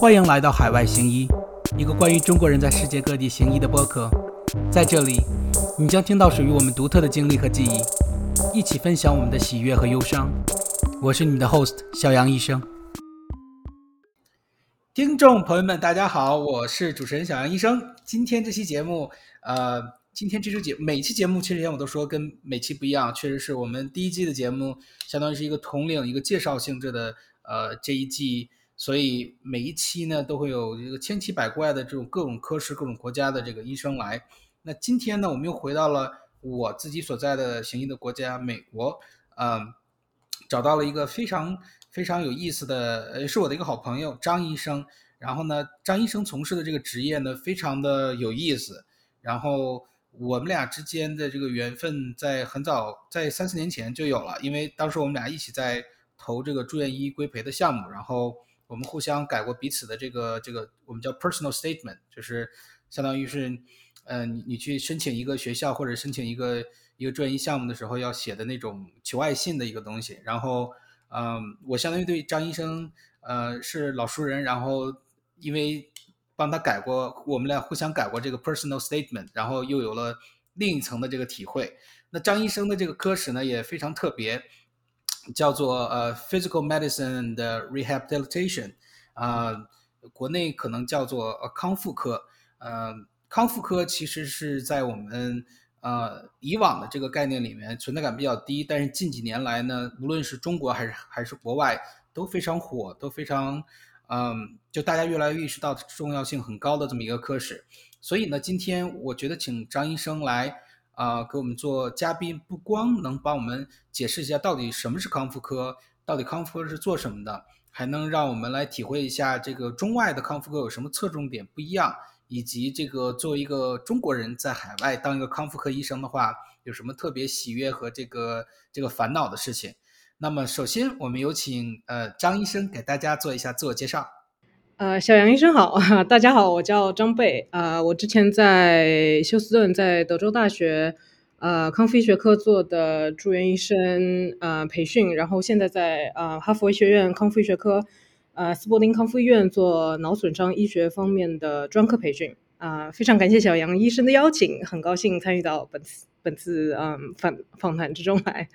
欢迎来到海外行医，一个关于中国人在世界各地行医的播客。在这里，你将听到属于我们独特的经历和记忆，一起分享我们的喜悦和忧伤。我是你们的 host 小杨医生。听众朋友们，大家好，我是主持人小杨医生。今天这期节目，呃，今天这期节每期节目，其实前我都说跟每期不一样，确实是我们第一季的节目，相当于是一个统领、一个介绍性质的，呃，这一季。所以每一期呢，都会有一个千奇百怪的这种各种科室、各种国家的这个医生来。那今天呢，我们又回到了我自己所在的行医的国家——美国。嗯，找到了一个非常非常有意思的，呃，是我的一个好朋友张医生。然后呢，张医生从事的这个职业呢，非常的有意思。然后我们俩之间的这个缘分，在很早，在三四年前就有了，因为当时我们俩一起在投这个住院医规培的项目，然后。我们互相改过彼此的这个这个，我们叫 personal statement，就是相当于是，呃，你你去申请一个学校或者申请一个一个专业项目的时候要写的那种求爱信的一个东西。然后，嗯，我相当于对张医生，呃，是老熟人。然后，因为帮他改过，我们俩互相改过这个 personal statement，然后又有了另一层的这个体会。那张医生的这个科室呢也非常特别。叫做呃 physical medicine 的 rehabilitation，啊，国内可能叫做康复科。呃，康复科其实是在我们呃以往的这个概念里面存在感比较低，但是近几年来呢，无论是中国还是还是国外都非常火，都非常嗯，就大家越来越意识到重要性很高的这么一个科室。所以呢，今天我觉得请张医生来。啊，给我们做嘉宾，不光能帮我们解释一下到底什么是康复科，到底康复科是做什么的，还能让我们来体会一下这个中外的康复科有什么侧重点不一样，以及这个作为一个中国人在海外当一个康复科医生的话，有什么特别喜悦和这个这个烦恼的事情。那么，首先我们有请呃张医生给大家做一下自我介绍。呃，小杨医生好，大家好，我叫张贝，啊，我之前在休斯顿，在德州大学，呃，康复医学科做的住院医生，呃，培训，然后现在在呃哈佛医学院康复医学科，呃，斯伯丁康复医院做脑损伤医学方面的专科培训，啊，非常感谢小杨医生的邀请，很高兴参与到本次本次嗯访访谈之中来。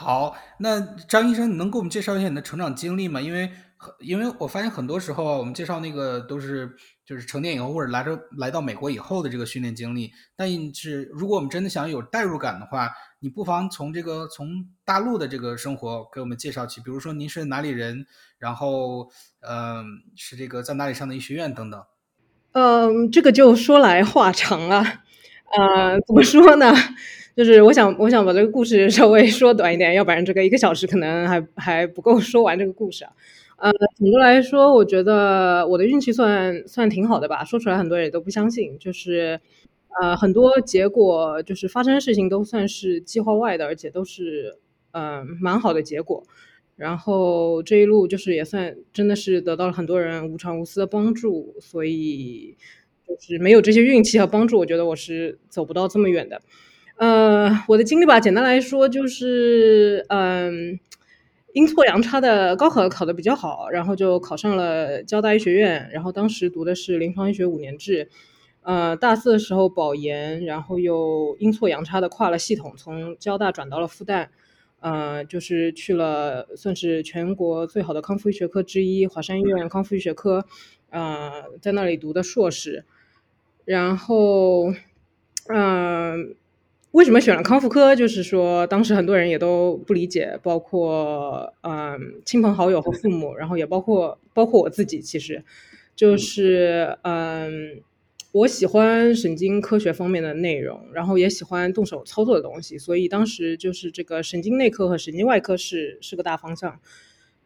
好，那张医生，你能给我们介绍一下你的成长经历吗？因为因为我发现很多时候我们介绍那个都是就是成年以后或者来着来到美国以后的这个训练经历，但是如果我们真的想有代入感的话，你不妨从这个从大陆的这个生活给我们介绍起，比如说您是哪里人，然后嗯是这个在哪里上的医学院等等。嗯，这个就说来话长了，呃，怎么说呢？就是我想我想把这个故事 稍微说短一点，要不然这个一个小时可能还还不够说完这个故事啊。呃，总的来说，我觉得我的运气算算挺好的吧。说出来很多人也都不相信，就是呃，很多结果就是发生事情都算是计划外的，而且都是嗯蛮好的结果。然后这一路就是也算真的是得到了很多人无偿无私的帮助，所以就是没有这些运气和帮助，我觉得我是走不到这么远的。呃，我的经历吧，简单来说就是嗯。阴错阳差的高考考的比较好，然后就考上了交大医学院。然后当时读的是临床医学五年制，呃，大四的时候保研，然后又阴错阳差的跨了系统，从交大转到了复旦，呃，就是去了算是全国最好的康复医学科之一华山医院康复医学科，呃，在那里读的硕士，然后，嗯。为什么选了康复科？就是说，当时很多人也都不理解，包括嗯亲朋好友和父母，然后也包括包括我自己。其实，就是嗯，我喜欢神经科学方面的内容，然后也喜欢动手操作的东西，所以当时就是这个神经内科和神经外科是是个大方向。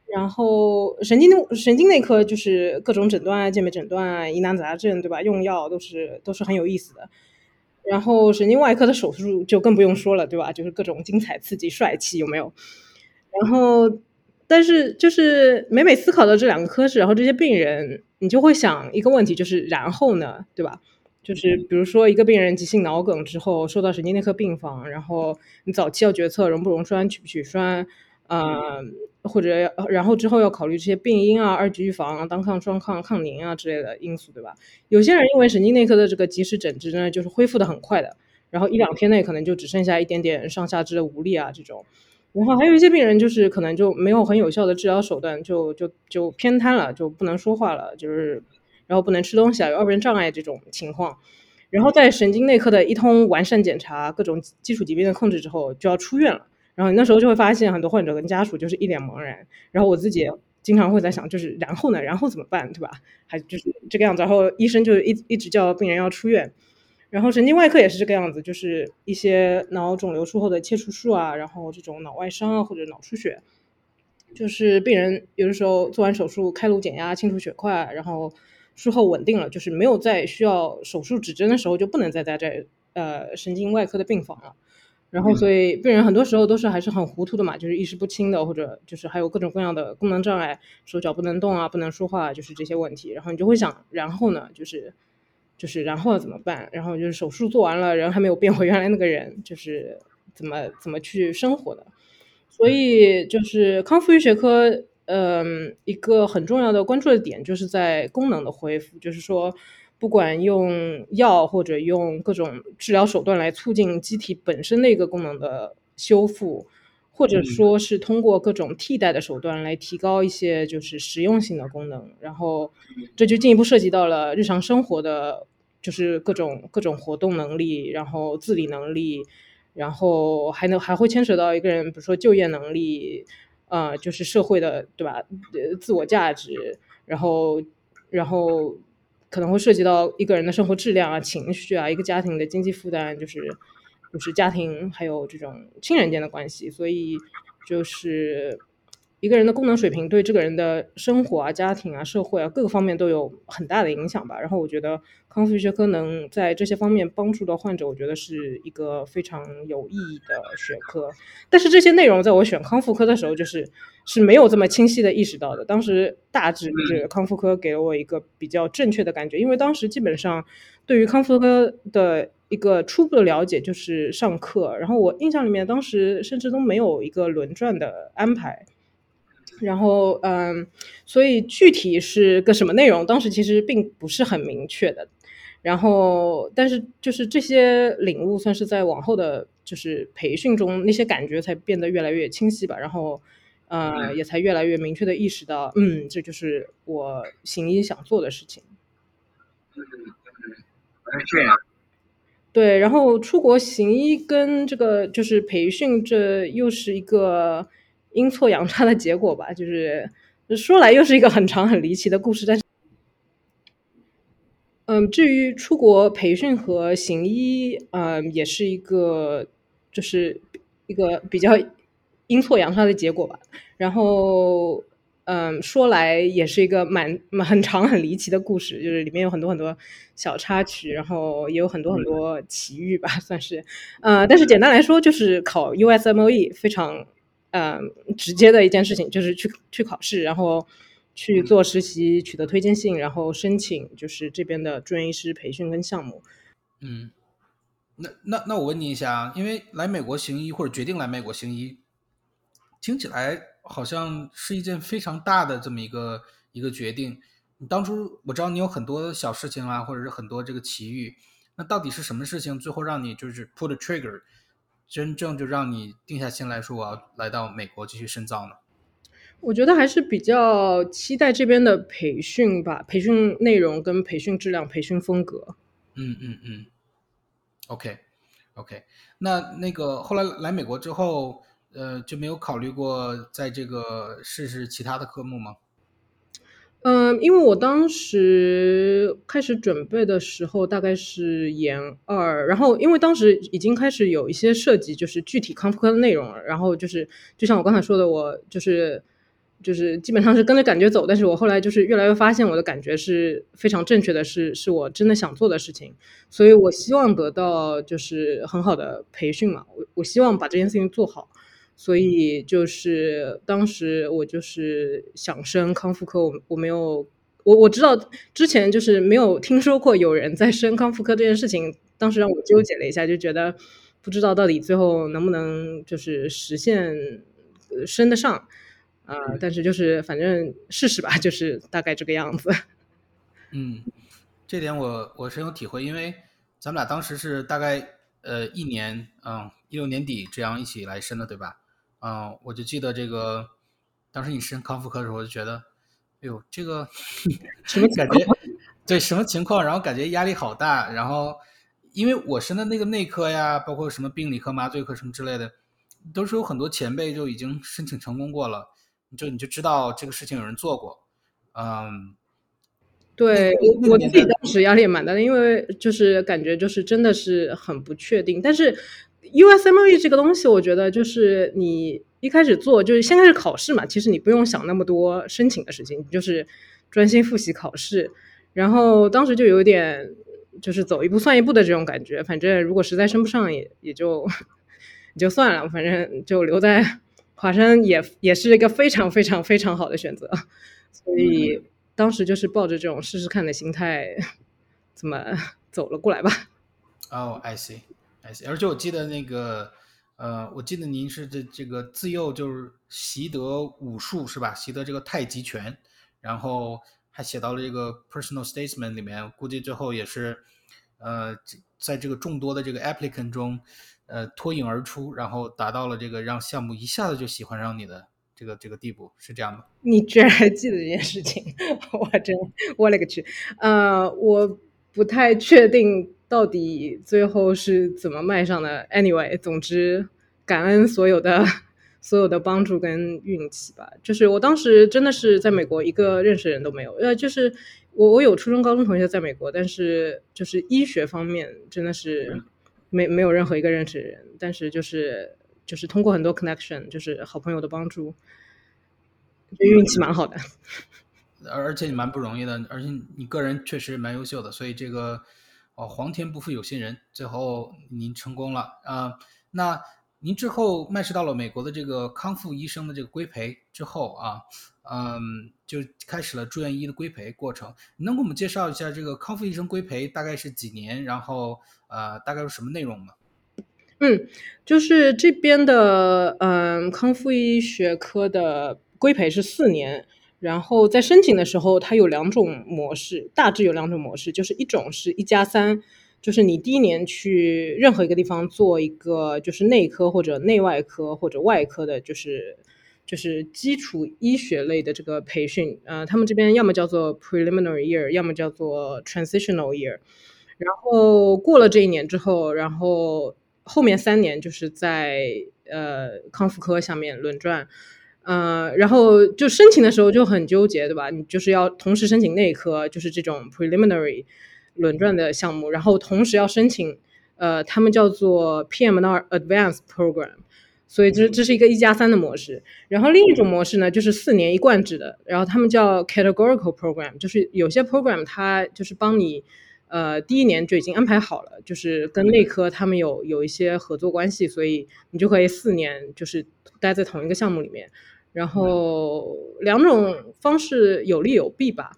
然后神经神经内科就是各种诊断、健美诊断、疑难杂症，对吧？用药都是都是很有意思的。然后神经外科的手术就更不用说了，对吧？就是各种精彩、刺激、帅气，有没有？然后，但是就是每每思考到这两个科室，然后这些病人，你就会想一个问题，就是然后呢，对吧？就是比如说一个病人急性脑梗之后，收到神经内科病房，然后你早期要决策溶不溶栓、取不取栓，呃，或者然后之后要考虑这些病因啊、二级预防、单抗、双抗、抗凝啊之类的因素，对吧？有些人因为神经内科的这个及时诊治呢，就是恢复的很快的，然后一两天内可能就只剩下一点点上下肢的无力啊这种。然后还有一些病人就是可能就没有很有效的治疗手段，就就就偏瘫了，就不能说话了，就是然后不能吃东西啊，有二便障碍这种情况。然后在神经内科的一通完善检查、各种基础疾病的控制之后，就要出院了。然后那时候就会发现，很多患者跟家属就是一脸茫然。然后我自己经常会在想，就是然后呢？然后怎么办，对吧？还就是这个样子。然后医生就一一直叫病人要出院。然后神经外科也是这个样子，就是一些脑肿瘤术后的切除术啊，然后这种脑外伤啊或者脑出血，就是病人有的时候做完手术开颅减压清除血块，然后。术后稳定了，就是没有再需要手术指针的时候就不能再在这呃神经外科的病房了。然后，所以病人很多时候都是还是很糊涂的嘛，就是意识不清的，或者就是还有各种各样的功能障碍，手脚不能动啊，不能说话，就是这些问题。然后你就会想，然后呢，就是就是然后怎么办？然后就是手术做完了，人还没有变回原来那个人，就是怎么怎么去生活的？所以就是康复医学科。嗯，一个很重要的关注的点就是在功能的恢复，就是说，不管用药或者用各种治疗手段来促进机体本身的一个功能的修复，或者说是通过各种替代的手段来提高一些就是实用性的功能，然后这就进一步涉及到了日常生活的，就是各种各种活动能力，然后自理能力，然后还能还会牵扯到一个人，比如说就业能力。呃，就是社会的，对吧？呃，自我价值，然后，然后可能会涉及到一个人的生活质量啊、情绪啊，一个家庭的经济负担，就是，就是家庭还有这种亲人间的关系，所以就是。一个人的功能水平对这个人的生活啊、家庭啊、社会啊各个方面都有很大的影响吧。然后我觉得康复医学科能在这些方面帮助到患者，我觉得是一个非常有意义的学科。但是这些内容在我选康复科的时候，就是是没有这么清晰的意识到的。当时大致就是康复科给了我一个比较正确的感觉，因为当时基本上对于康复科的一个初步的了解就是上课，然后我印象里面当时甚至都没有一个轮转的安排。然后，嗯，所以具体是个什么内容，当时其实并不是很明确的。然后，但是就是这些领悟，算是在往后的就是培训中，那些感觉才变得越来越清晰吧。然后，呃，也才越来越明确的意识到，嗯，这就是我行医想做的事情。嗯嗯，这样。对，然后出国行医跟这个就是培训，这又是一个。阴错阳差的结果吧，就是说来又是一个很长很离奇的故事。但是，嗯，至于出国培训和行医，嗯，也是一个就是一个比较阴错阳差的结果吧。然后，嗯，说来也是一个蛮很长很离奇的故事，就是里面有很多很多小插曲，然后也有很多很多奇遇吧，算是。呃，但是简单来说，就是考 USMLE 非常。嗯，直接的一件事情就是去去考试，然后去做实习，取得推荐信，然后申请就是这边的住院医师培训跟项目。嗯，那那那我问你一下啊，因为来美国行医或者决定来美国行医，听起来好像是一件非常大的这么一个一个决定。你当初我知道你有很多小事情啊，或者是很多这个奇遇，那到底是什么事情最后让你就是 pull trigger？真正就让你定下心来说我要来到美国继续深造呢？我觉得还是比较期待这边的培训吧，培训内容跟培训质量、培训风格。嗯嗯嗯。OK OK，那那个后来来美国之后，呃，就没有考虑过在这个试试其他的科目吗？嗯，因为我当时开始准备的时候，大概是研二，然后因为当时已经开始有一些涉及，就是具体康复科的内容了。然后就是就像我刚才说的，我就是就是基本上是跟着感觉走，但是我后来就是越来越发现我的感觉是非常正确的，是是我真的想做的事情，所以我希望得到就是很好的培训嘛，我我希望把这件事情做好。所以就是当时我就是想升康复科，我我没有我我知道之前就是没有听说过有人在升康复科这件事情，当时让我纠结了一下，就觉得不知道到底最后能不能就是实现升得上，啊，但是就是反正试试吧，就是大概这个样子。嗯，这点我我深有体会，因为咱们俩当时是大概呃一年，嗯，一六年底这样一起来申的，对吧？嗯，我就记得这个，当时你申康复科的时候，我就觉得，哎呦，这个 什么感觉？对，什么情况？然后感觉压力好大，然后因为我申的那个内科呀，包括什么病理科、麻醉科什么之类的，都是有很多前辈就已经申请成功过了，就你就知道这个事情有人做过，嗯。对我自己当时压力也蛮大的，因为就是感觉就是真的是很不确定。但是 USMLE 这个东西，我觉得就是你一开始做就是先开始考试嘛，其实你不用想那么多申请的事情，你就是专心复习考试。然后当时就有点就是走一步算一步的这种感觉。反正如果实在升不上，也也就也就算了，反正就留在华山也也是一个非常非常非常好的选择。所以。当时就是抱着这种试试看的心态，怎么走了过来吧？哦，I see，I see。而且我记得那个，呃，我记得您是这这个自幼就是习得武术是吧？习得这个太极拳，然后还写到了这个 personal statement 里面，估计最后也是，呃，在这个众多的这个 applicant 中，呃，脱颖而出，然后达到了这个让项目一下子就喜欢上你的。这个这个地步是这样吗，你居然还记得这件事情，我真 我勒个去！呃，我不太确定到底最后是怎么迈上的。Anyway，总之感恩所有的所有的帮助跟运气吧。就是我当时真的是在美国一个认识人都没有，呃，就是我我有初中高中同学在美国，但是就是医学方面真的是没没有任何一个认识人，但是就是。就是通过很多 connection，就是好朋友的帮助，运气蛮好的。而而且你蛮不容易的，而且你个人确实蛮优秀的，所以这个哦，皇天不负有心人，最后您成功了啊。那您之后迈师到了美国的这个康复医生的这个规培之后啊，嗯，就开始了住院医的规培过程。你能给我们介绍一下这个康复医生规培大概是几年，然后呃，大概是什么内容吗？嗯，就是这边的嗯康复医学科的规培是四年，然后在申请的时候，它有两种模式，大致有两种模式，就是一种是一加三，就是你第一年去任何一个地方做一个就是内科或者内外科或者外科的，就是就是基础医学类的这个培训，呃，他们这边要么叫做 preliminary year，要么叫做 transitional year，然后过了这一年之后，然后。后面三年就是在呃康复科下面轮转，呃，然后就申请的时候就很纠结，对吧？你就是要同时申请内科，就是这种 preliminary 轮转的项目，然后同时要申请呃他们叫做 PM&R advanced program，所以这这是一个一加三的模式。然后另一种模式呢，就是四年一贯制的，然后他们叫 categorical program，就是有些 program 它就是帮你。呃，第一年就已经安排好了，就是跟内科他们有有一些合作关系，所以你就可以四年就是待在同一个项目里面。然后两种方式有利有弊吧，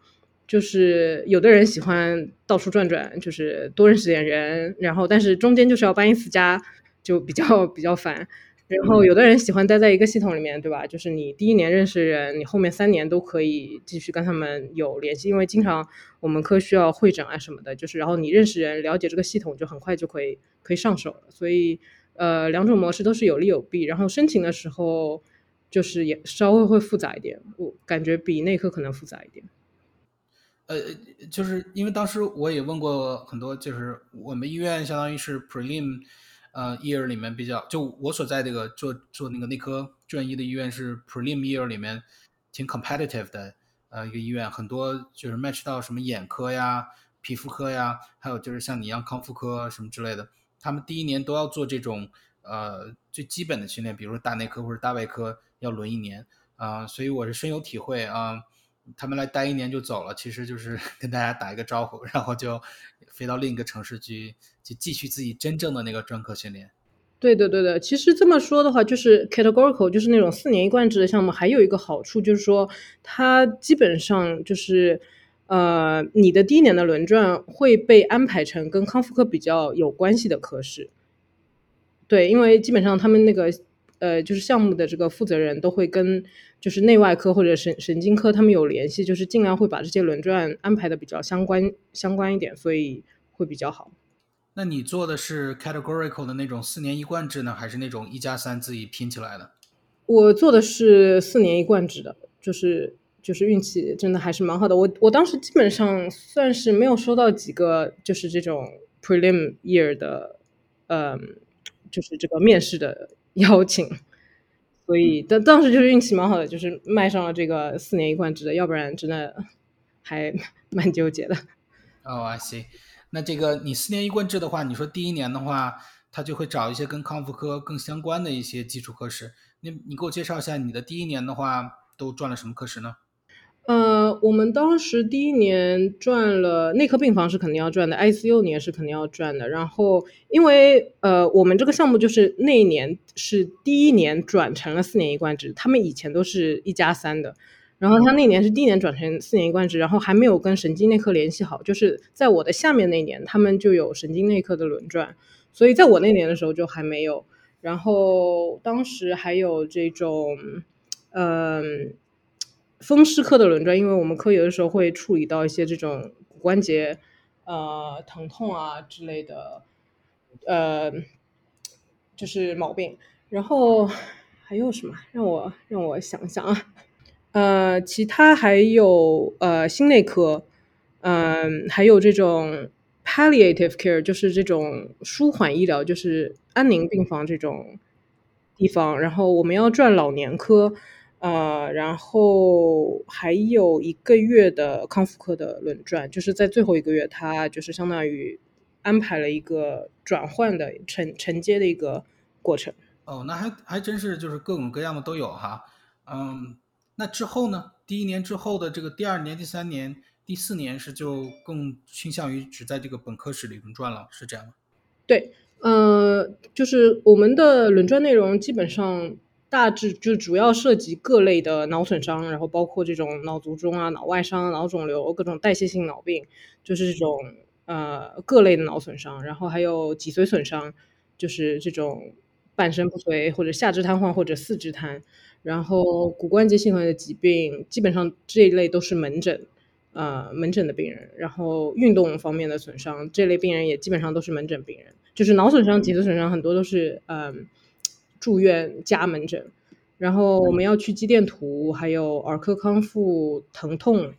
就是有的人喜欢到处转转，就是多认识点人，然后但是中间就是要搬一次家，就比较 比较烦。然后有的人喜欢待在一个系统里面，对吧？就是你第一年认识人，你后面三年都可以继续跟他们有联系，因为经常我们科需要会诊啊什么的，就是然后你认识人，了解这个系统，就很快就可以可以上手了。所以，呃，两种模式都是有利有弊。然后申请的时候，就是也稍微会复杂一点，我感觉比内科可能复杂一点。呃，就是因为当时我也问过很多，就是我们医院相当于是 prelim。呃，year 里面比较，就我所在这个做做那个内科专医的医院是 prelim year 里面挺 competitive 的呃一个医院，很多就是 match 到什么眼科呀、皮肤科呀，还有就是像你一样康复科什么之类的，他们第一年都要做这种呃最基本的训练，比如说大内科或者大外科要轮一年啊，所以我是深有体会啊。他们来待一年就走了，其实就是 跟大家打一个招呼，然后就飞到另一个城市去，去继续自己真正的那个专科训练。对的，对的。其实这么说的话，就是 categorical，就是那种四年一贯制的项目，还有一个好处就是说，它基本上就是，呃，你的第一年的轮转会被安排成跟康复科比较有关系的科室。对，因为基本上他们那个。呃，就是项目的这个负责人都会跟就是内外科或者神神经科他们有联系，就是尽量会把这些轮转安排的比较相关相关一点，所以会比较好。那你做的是 categorical 的那种四年一贯制呢，还是那种一加三自己拼起来的？我做的是四年一贯制的，就是就是运气真的还是蛮好的。我我当时基本上算是没有收到几个就是这种 prelim year 的，嗯，就是这个面试的 邀请，所以当当时就是运气蛮好的，就是迈上了这个四年一贯制的，要不然真的还蛮纠结的。哦，I see。那这个你四年一贯制的话，你说第一年的话，他就会找一些跟康复科更相关的一些基础科室。你你给我介绍一下你的第一年的话都转了什么课时呢？呃，我们当时第一年转了内科病房是肯定要转的，ICU 你也是肯定要转的。然后因为呃，我们这个项目就是那一年是第一年转成了四年一贯制，他们以前都是一加三的。然后他那年是第一年转成四年一贯制，然后还没有跟神经内科联系好，就是在我的下面那年，他们就有神经内科的轮转，所以在我那年的时候就还没有。然后当时还有这种，嗯，风湿科的轮转，因为我们科有的时候会处理到一些这种骨关节呃疼痛啊之类的，呃，就是毛病。然后还有什么？让我让我想想啊。呃，其他还有呃心内科，嗯，还有这种 palliative care，就是这种舒缓医疗，就是安宁病房这种地方。然后我们要转老年科，呃，然后还有一个月的康复科的轮转，就是在最后一个月，他就是相当于安排了一个转换的承承接的一个过程。哦，那还还真是就是各种各样的都有哈，嗯。那之后呢？第一年之后的这个第二年、第三年、第四年是就更倾向于只在这个本科室里轮转了，是这样吗？对，呃，就是我们的轮转内容基本上大致就主要涉及各类的脑损伤，然后包括这种脑卒中啊、脑外伤、脑肿瘤、各种代谢性脑病，就是这种呃各类的脑损伤，然后还有脊髓损伤，就是这种半身不遂或者下肢瘫痪或者四肢瘫。然后骨关节系统的疾病，基本上这一类都是门诊，呃，门诊的病人。然后运动方面的损伤，这类病人也基本上都是门诊病人。就是脑损伤、脊髓损伤，很多都是嗯住院加门诊。然后我们要去肌电图，还有儿科康复、疼痛。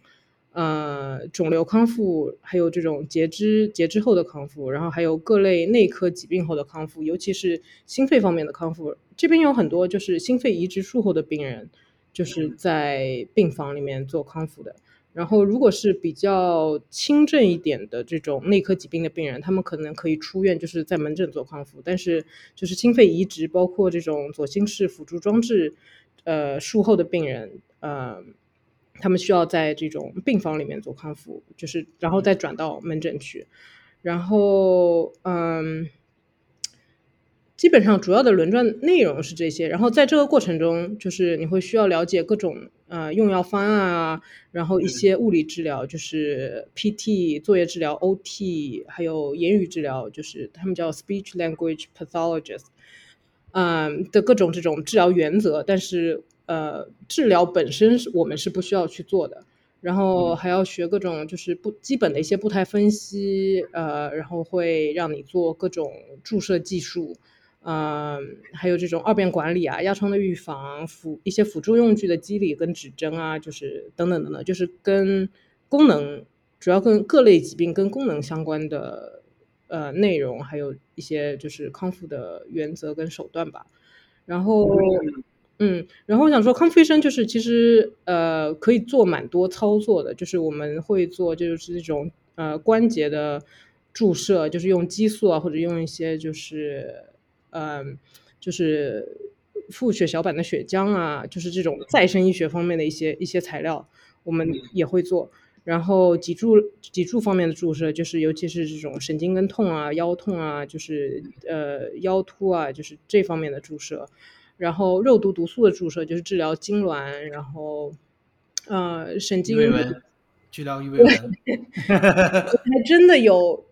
呃，肿瘤康复，还有这种截肢截肢后的康复，然后还有各类内科疾病后的康复，尤其是心肺方面的康复。这边有很多就是心肺移植术后的病人，就是在病房里面做康复的。然后，如果是比较轻症一点的这种内科疾病的病人，他们可能可以出院，就是在门诊做康复。但是，就是心肺移植，包括这种左心室辅助装置，呃，术后的病人，呃。他们需要在这种病房里面做康复，就是然后再转到门诊去，然后嗯，基本上主要的轮转内容是这些。然后在这个过程中，就是你会需要了解各种呃用药方案啊，然后一些物理治疗，就是 PT 作业治疗、OT，还有言语治疗，就是他们叫 Speech Language Pathologist，嗯的各种这种治疗原则，但是。呃，治疗本身是我们是不需要去做的，然后还要学各种就是不基本的一些步态分析，呃，然后会让你做各种注射技术，嗯，还有这种二便管理啊、压疮的预防、辅一些辅助用具的机理跟指针啊，就是等等等等，就是跟功能主要跟各类疾病跟功能相关的呃内容，还有一些就是康复的原则跟手段吧，然后。嗯，然后我想说，康复医生就是其实呃可以做蛮多操作的，就是我们会做就是这种呃关节的注射，就是用激素啊，或者用一些就是嗯就是富血小板的血浆啊，就是这种再生医学方面的一些一些材料，我们也会做。然后脊柱脊柱方面的注射，就是尤其是这种神经根痛啊、腰痛啊，就是呃腰突啊，就是这方面的注射。然后肉毒毒素的注射就是治疗痉挛，然后呃神经治疗异位纹，还真的有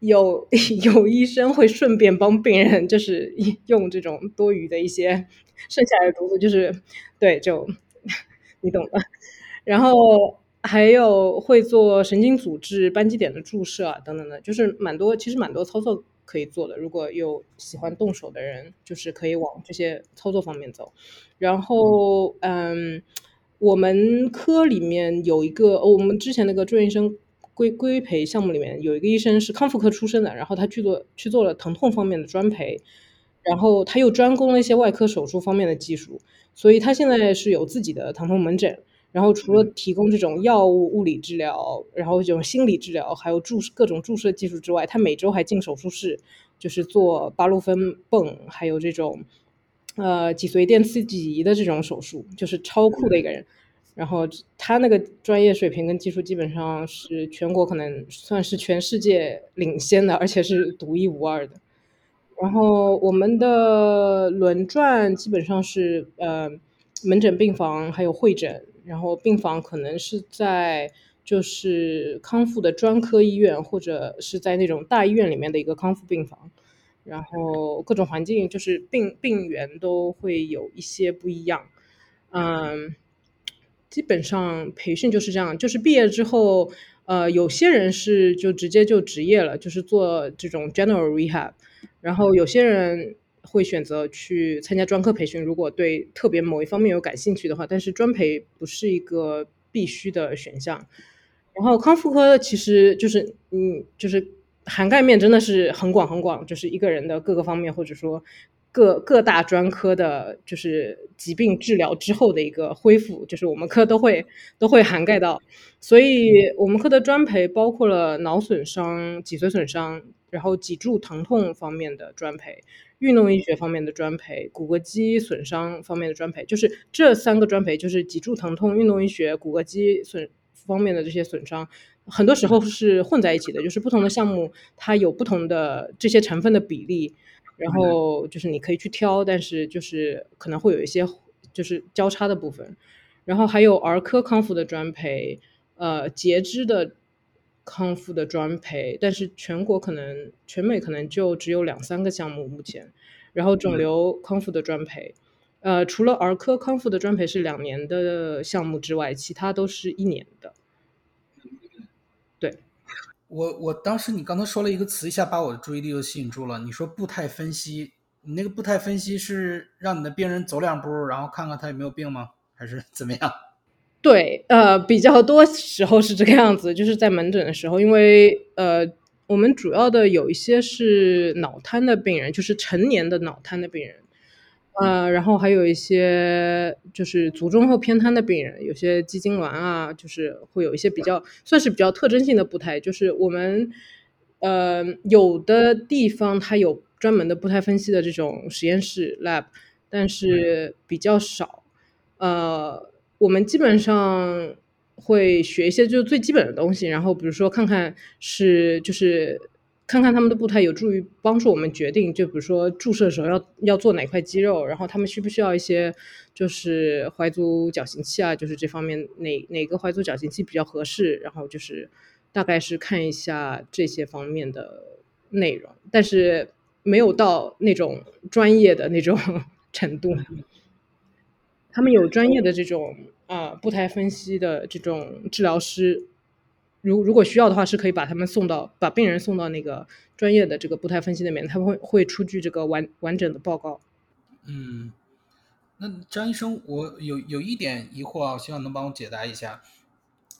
有 有医生会顺便帮病人就是用这种多余的一些剩下来的毒素就是对，就 你懂的。然后还有会做神经组织扳机点的注射啊，等等的，就是蛮多，其实蛮多操作可以做的。如果有喜欢动手的人，就是可以往这些操作方面走。然后，嗯，我们科里面有一个，我们之前那个住院医生规规培项目里面有一个医生是康复科出身的，然后他去做去做了疼痛方面的专培。然后他又专攻了一些外科手术方面的技术，所以他现在是有自己的疼痛门诊。然后除了提供这种药物、物理治疗，然后这种心理治疗，还有注各种注射技术之外，他每周还进手术室，就是做八路分泵，还有这种呃脊髓电刺激仪的这种手术，就是超酷的一个人。然后他那个专业水平跟技术基本上是全国可能算是全世界领先的，而且是独一无二的。然后我们的轮转基本上是呃门诊、病房还有会诊，然后病房可能是在就是康复的专科医院或者是在那种大医院里面的一个康复病房，然后各种环境就是病病源都会有一些不一样，嗯，基本上培训就是这样，就是毕业之后，呃，有些人是就直接就职业了，就是做这种 general rehab。然后有些人会选择去参加专科培训，如果对特别某一方面有感兴趣的话，但是专培不是一个必须的选项。然后康复科其实就是，嗯，就是涵盖面真的是很广很广，就是一个人的各个方面，或者说各各大专科的，就是疾病治疗之后的一个恢复，就是我们科都会都会涵盖到。所以我们科的专培包括了脑损伤、脊髓损伤。然后脊柱疼痛方面的专培，运动医学方面的专培，骨骼肌损伤方面的专培，就是这三个专培，就是脊柱疼痛、运动医学、骨骼肌损方面的这些损伤，很多时候是混在一起的，就是不同的项目它有不同的这些成分的比例，然后就是你可以去挑，但是就是可能会有一些就是交叉的部分，然后还有儿科康复的专培，呃，截肢的。康复的专培，但是全国可能全美可能就只有两三个项目目前。然后肿瘤康复的专培，呃，除了儿科康复的专培是两年的项目之外，其他都是一年的。我我当时你刚才说了一个词，一下把我的注意力又吸引住了。你说步态分析，你那个步态分析是让你的病人走两步，然后看看他有没有病吗？还是 怎么样？对，呃，比较多时候是这个样子，就是在门诊的时候，因为呃，我们主要的有一些是脑瘫的病人，就是成年的脑瘫的病人，呃，然后还有一些就是卒中后偏瘫的病人，有些肌痉挛啊，就是会有一些比较算是比较特征性的步态，就是我们呃有的地方它有专门的步态分析的这种实验室 lab，但是比较少，呃。我们基本上会学一些就是最基本的东西，然后比如说看看是就是看看他们的步态，有助于帮助我们决定，就比如说注射的时候要要做哪块肌肉，然后他们需不需要一些就是踝足矫形器啊，就是这方面哪哪个踝足矫形器比较合适，然后就是大概是看一下这些方面的内容，但是没有到那种专业的那种 程度。他们有专业的这种啊步态分析的这种治疗师，如如果需要的话，是可以把他们送到把病人送到那个专业的这个步态分析那边，他们会会出具这个完完整的报告。嗯，那张医生，我有有一点疑惑啊，希望能帮我解答一下。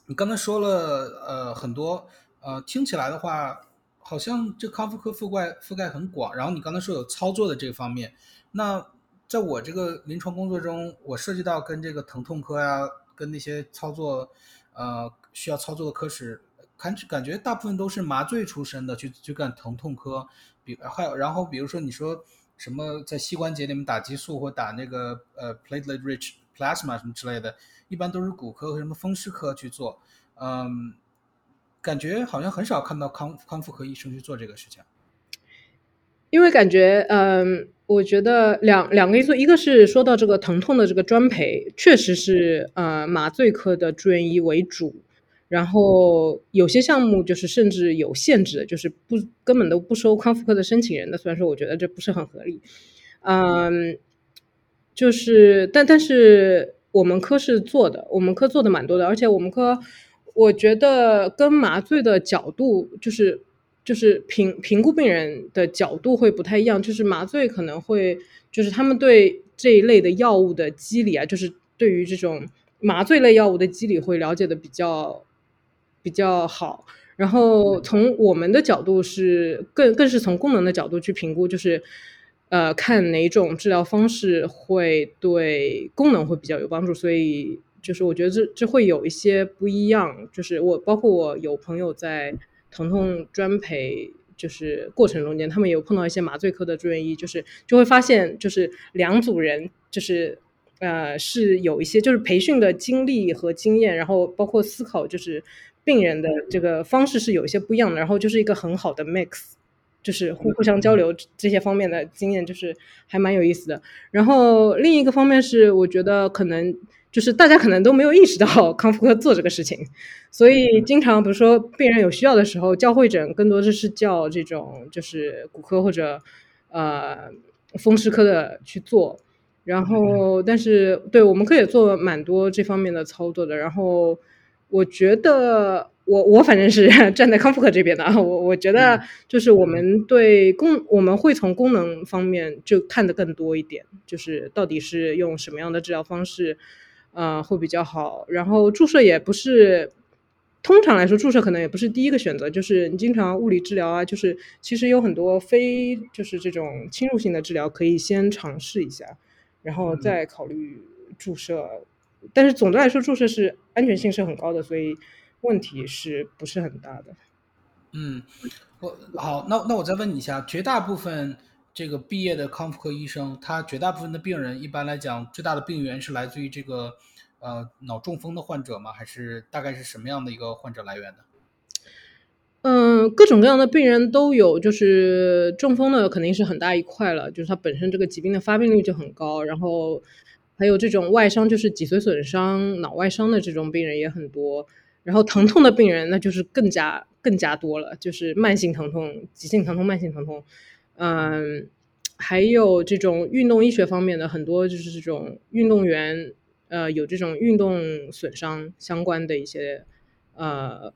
你刚才说了呃很多呃，听起来的话，好像这康复科覆盖覆盖很广。然后你刚才说有操作的这方面，那。在我这个临床工作中，我涉及到跟这个疼痛科呀，跟那些操作，呃，需要操作的科室，感感觉大部分都是麻醉出身的，去去干疼痛科。比还有，然后比如说你说什么在膝关节里面打激素或打那个呃 platelet rich plasma 什么之类的，一般都是骨科和什么风湿科去做。嗯，感觉好像很少看到康康复科医生去做这个事情。因为感觉，嗯。我觉得两两个因素，一个是说到这个疼痛的这个专培，确实是呃麻醉科的住院医为主，然后有些项目就是甚至有限制的，就是不根本都不收康复科的申请人的。虽然说我觉得这不是很合理，嗯，就是但但是我们科是做的，我们科做的蛮多的，而且我们科我觉得跟麻醉的角度就是就是评评估病人的角度会不太一样，就是麻醉可能会就是他们对这一类的药物的机理啊，就是对于这种麻醉类药物的机理会了解的比较比较好。然后从我们的角度是更更是从功能的角度去评估，就是呃看哪种治疗方式会对功能会比较有帮助，所以就是我觉得这这会有一些不一样。就是我包括我有朋友在疼痛专培就是过程中间，他们有碰到一些麻醉科的住院医，就是就会发现就是两组人就是呃是有一些就是培训的经历和经验，然后包括思考就是。病人的这个方式是有一些不一样的，然后就是一个很好的 mix，就是互互相交流这些方面的经验，就是还蛮有意思的。然后另一个方面是，我觉得可能就是大家可能都没有意识到康复科做这个事情，所以经常比如说病人有需要的时候叫会诊，更多的是叫这种就是骨科或者呃风湿科的去做。然后但是对我们科也做蛮多这方面的操作的，然后。我觉得我我反正是 站在康复科这边的，我我觉得就是我们对功我们会从功能方面就看的更多一点，就是到底是用什么样的治疗方式，呃会比较好。然后注射也不是，通常来说注射可能也不是第一个选择，就是你经常物理治疗啊，就是其实有很多非就是这种侵入性的治疗可以先尝试一下，然后再考虑注射。但是总的来说，注射是安全性是很高的，所以问题是不是很大的？嗯，我好，那那我再问你一下，绝大部分这个毕业的康复科医生，他绝大部分的病人，一般来讲，最大的病源是来自于这个呃脑中风的患者吗？还是大概是什么样的一个患者来源呢？嗯，各种各样的病人都有，就是中风的肯定是很大一块了，就是他本身这个疾病的发病率就很高，然后。还有这种外伤，就是脊髓损伤、脑外伤的这种病人也很多。然后疼痛的病人，那就是更加更加多了，就是慢性疼痛、急性疼痛、慢性疼痛。嗯，还有这种运动医学方面的很多，就是这种运动员，呃，有这种运动损伤相关的一些呃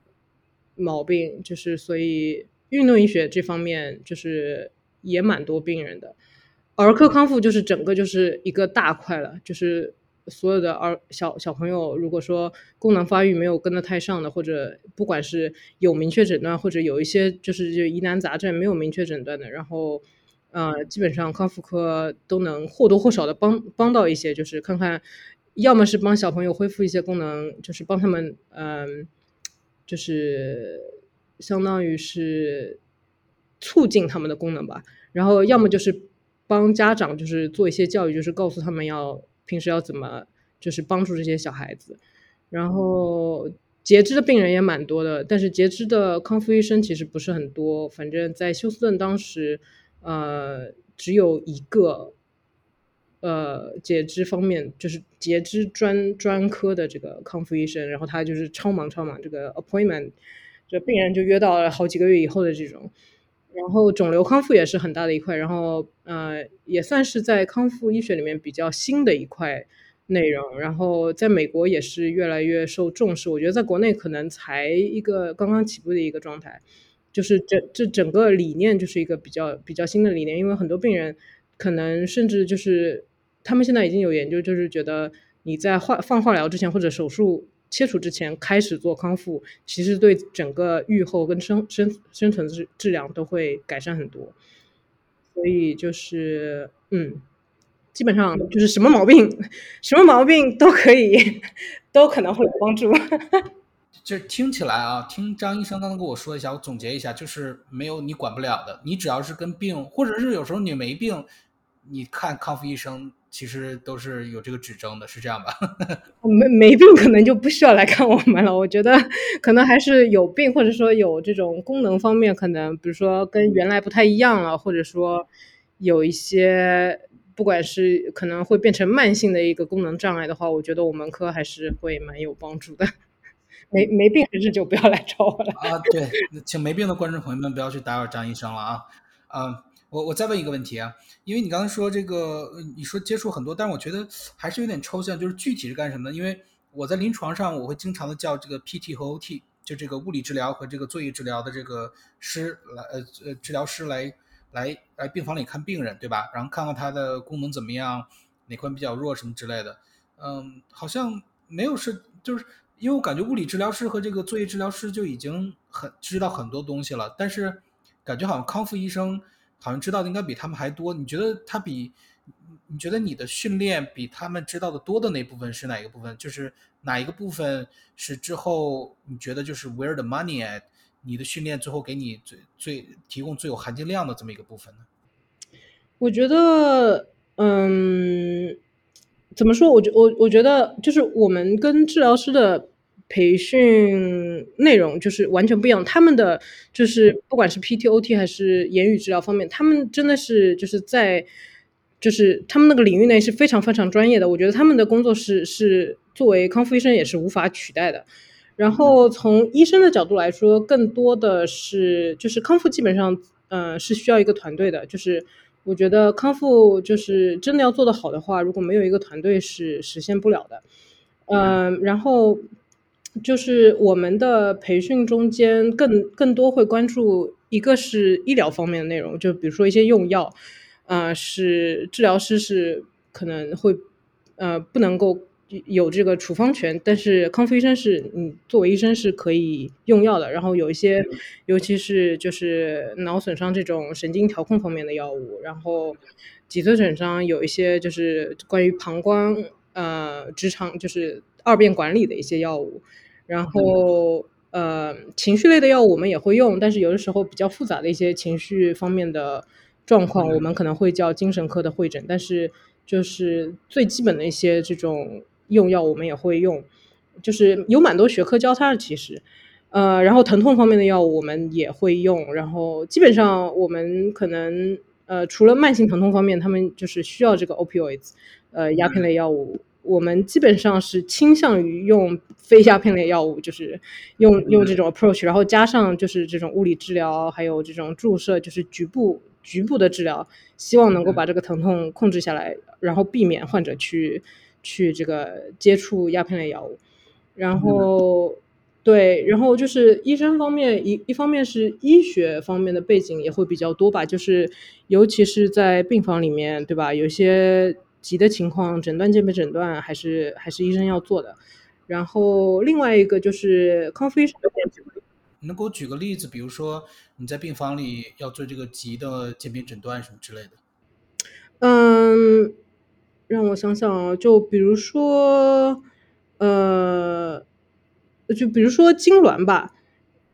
毛病，就是所以运动医学这方面就是也蛮多病人的。儿科康复就是整个就是一个大块了，就是所有的儿小小朋友，如果说功能发育没有跟得太上的，或者不管是有明确诊断，或者有一些就是就疑难杂症没有明确诊断的，然后呃，基本上康复科都能或多或少的帮帮到一些，就是看看，要么是帮小朋友恢复一些功能，就是帮他们嗯，就是相当于是促进他们的功能吧，然后要么就是。帮家长就是做一些教育，就是告诉他们要平时要怎么就是帮助这些小孩子。然后截肢的病人也蛮多的，但是截肢的康复医生其实不是很多。反正在休斯顿当时，呃，只有一个呃截肢方面就是截肢专专科的这个康复医生，然后他就是超忙超忙，这个 appointment 这病人就约到了好几个月以后的这种。然后肿瘤康复也是很大的一块，然后呃也算是在康复医学里面比较新的一块内容，然后在美国也是越来越受重视。我觉得在国内可能才一个刚刚起步的一个状态，就是这这整个理念就是一个比较比较新的理念，因为很多病人可能甚至就是他们现在已经有研究，就是觉得你在化放化疗之前或者手术。切除之前开始做康复，其实对整个愈后跟生生生存质质量都会改善很多。所以就是，嗯，基本上就是什么毛病，什么毛病都可以，都可能会有帮助。就听起来啊，听张医生刚刚跟我说一下，我总结一下，就是没有你管不了的，你只要是跟病，或者是有时候你没病，你看康复医生。其实都是有这个指征的，是这样吧？没没病可能就不需要来看我们了。我觉得可能还是有病，或者说有这种功能方面可能，比如说跟原来不太一样了，或者说有一些不管是可能会变成慢性的一个功能障碍的话，我觉得我们科还是会蛮有帮助的。没没病还是就不要来找我了啊！对，请没病的观众朋友们不要去打扰张医生了啊！嗯。我我再问一个问题啊，因为你刚才说这个，你说接触很多，但是我觉得还是有点抽象，就是具体是干什么的？因为我在临床上，我会经常的叫这个 PT 和 OT，就这个物理治疗和这个作业治疗的这个师来呃呃治疗师来来来病房里看病人，对吧？然后看看他的功能怎么样，哪块比较弱什么之类的。嗯，好像没有是就是。因为我感觉物理治疗师和这个作业治疗师就已经很知道很多东西了，但是感觉好像康复医生好像知道的应该比他们还多。你觉得他比？你觉得你的训练比他们知道的多的那部分是哪一个部分？就是哪一个部分是之后你觉得就是 where the money at？你的训练最后给你最最提供最有含金量的这么一个部分呢？我觉得，嗯。怎么说？我觉我我觉得就是我们跟治疗师的培训内容就是完全不一样。他们的就是不管是 PTOT 还是言语治疗方面，他们真的是就是在就是他们那个领域内是非常非常专业的。我觉得他们的工作是是作为康复医生也是无法取代的。然后从医生的角度来说，更多的是就是康复基本上嗯是需要一个团队的，就是。我觉得康复就是真的要做得好的话，如果没有一个团队是实现不了的。嗯，然后就是我们的培训中间更更多会关注一个是医疗方面的内容，就比如说一些用药，啊，是治疗师是可能会呃不能够。有这个处方权，但是康复医生是你作为医生是可以用药的。然后有一些，尤其是就是脑损伤这种神经调控方面的药物，然后脊髓损伤有一些就是关于膀胱呃直肠就是二便管理的一些药物，然后呃情绪类的药物我们也会用，但是有的时候比较复杂的一些情绪方面的状况，我们可能会叫精神科的会诊，但是就是最基本的一些这种。用药我们也会用，就是有蛮多学科交叉的其实，呃，然后疼痛方面的药物我们也会用，然后基本上我们可能呃除了慢性疼痛方面，他们就是需要这个 opioids，呃鸦片类药物，我们基本上是倾向于用非鸦片类药物，就是用用这种 approach，然后加上就是这种物理治疗，还有这种注射，就是局部局部的治疗，希望能够把这个疼痛控制下来，然后避免患者去。去这个接触鸦片类药物，然后对，然后就是医生方面一一方面是医学方面的背景也会比较多吧，就是尤其是在病房里面，对吧？有些急的情况，诊断鉴别诊断还是还是医生要做的。然后另外一个就是康复医生，能给我举个例子？比如说你在病房里要做这个急的鉴别诊断什么之类的？嗯。让我想想啊，就比如说，呃，就比如说痉挛吧，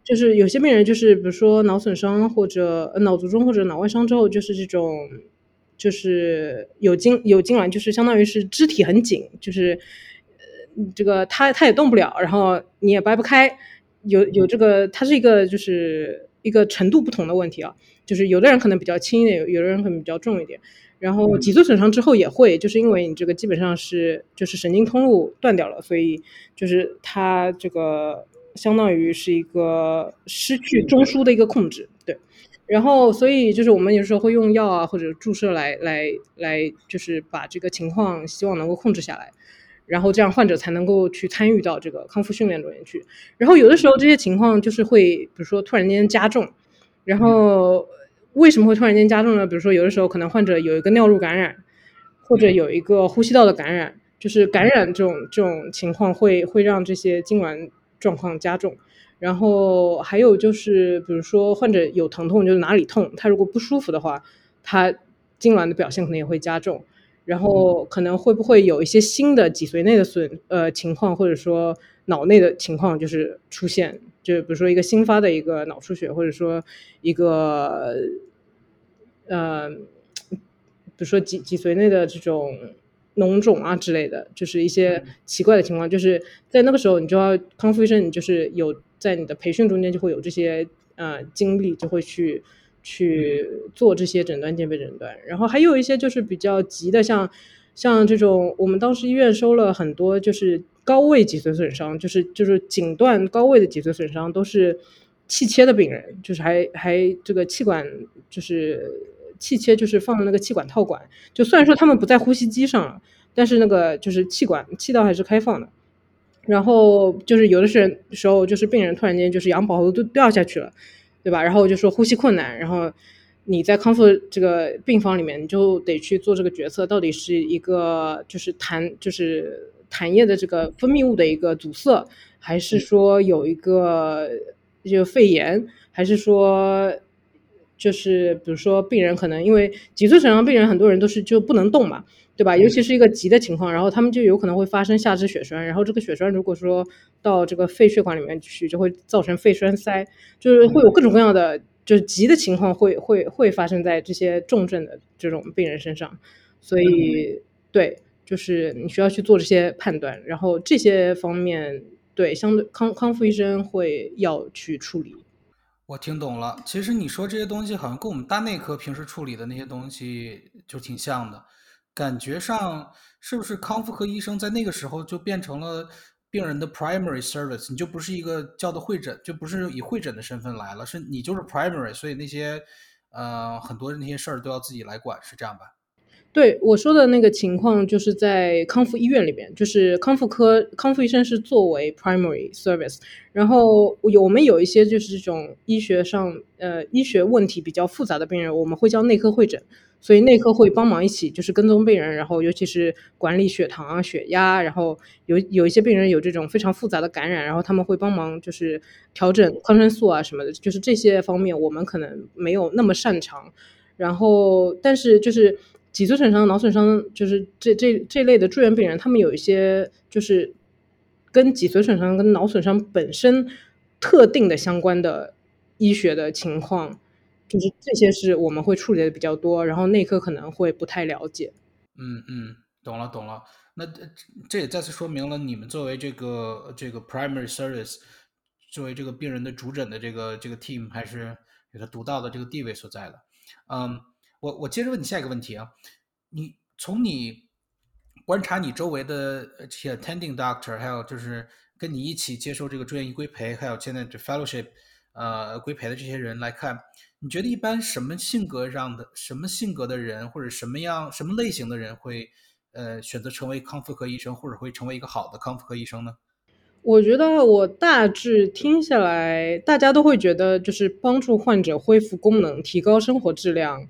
就是有些病人就是比如说脑损伤或者脑卒中或者脑外伤之后，就是这种，就是有痉有痉挛，就是相当于是肢体很紧，就是呃这个他他也动不了，然后你也掰不开，有有这个，它是一个就是一个程度不同的问题啊，就是有的人可能比较轻一点，有有的人可能比较重一点。然后脊椎损伤之后也会，就是因为你这个基本上是就是神经通路断掉了，所以就是它这个相当于是一个失去中枢的一个控制，对。然后所以就是我们有时候会用药啊或者注射来来来，就是把这个情况希望能够控制下来，然后这样患者才能够去参与到这个康复训练中间去。然后有的时候这些情况就是会，比如说突然间加重，然后。为什么会突然间加重呢？比如说，有的时候可能患者有一个尿路感染，或者有一个呼吸道的感染，就是感染这种这种情况会会让这些痉挛状况加重。然后还有就是，比如说患者有疼痛，就是哪里痛，他如果不舒服的话，他痉挛的表现可能也会加重。然后可能会不会有一些新的脊髓内的损呃情况，或者说脑内的情况就是出现。就比如说一个新发的一个脑出血，或者说一个呃，比如说脊脊髓内的这种脓肿啊之类的，就是一些奇怪的情况。就是在那个时候，你就要康复医生，你就是有在你的培训中间就会有这些呃经历，就会去去做这些诊断鉴别诊断。然后还有一些就是比较急的，像像这种，我们当时医院收了很多就是。高位脊髓损伤就是就是颈段高位的脊髓损伤都是气切的病人，就是还还这个气管就是气切就是放了那个气管套管，就虽然说他们不在呼吸机上了，但是那个就是气管气道还是开放的。然后就是有的时时候就是病人突然间就是氧饱和度掉下去了，对吧？然后就说呼吸困难，然后你在康复这个病房里面，你就得去做这个决策，到底是一个就是痰就是痰液的这个分泌物的一个阻塞，还是说有一个就肺炎，还是说就是比如说病人可能因为脊髓损伤，病人很多人都是就不能动嘛。对吧？尤其是一个急的情况，然后他们就有可能会发生下肢血栓，然后这个血栓如果说到这个肺血管里面去，就会造成肺栓塞，就是会有各种各样的就是急的情况会会会发生在这些重症的这种病人身上，所以对，就是你需要去做这些判断，然后这些方面对相对康康复医生会要去处理。我听懂了，其实你说这些东西好像跟我们大内科平时处理的那些东西就挺像的。感觉上是不是康复科医生在那个时候就变成了病人的 primary service？你就不是一个叫的会诊，就不是以会诊的身份来了，是你就是 primary，所以那些呃很多那些事儿都要自己来管，是这样吧？对我说的那个情况，就是在康复医院里边，就是康复科康复医生是作为 primary service，然后有我们有一些就是这种医学上呃医学问题比较复杂的病人，我们会叫内科会诊。所以内科会帮忙一起，就是跟踪病人，然后尤其是管理血糖啊、血压，然后有有一些病人有这种非常复杂的感染，然后他们会帮忙就是调整抗生素啊什么的，就是这些方面我们可能没有那么擅长。然后，但是就是脊髓损伤、脑损伤，就是这这这类的住院病人，他们有一些就是跟脊髓损伤、跟脑损伤本身特定的相关的医学的情况。就是这些是我们会处理的比较多，然后内科可能会不太了解。嗯嗯，懂了懂了。那这也再次说明了你们作为这个这个 primary service，作为这个病人的主诊的这个这个 team，还是有它独到的这个地位所在的。嗯，我我接着问你下一个问题啊，你从你观察你周围的这些 attending doctor，还有就是跟你一起接受这个住院医规培，还有现在这 fellowship，呃，规培的这些人来看。你觉得一般什么性格上的什么性格的人，或者什么样什么类型的人会，呃，选择成为康复科医生，或者会成为一个好的康复科医生呢？我觉得我大致听下来，大家都会觉得就是帮助患者恢复功能、提高生活质量，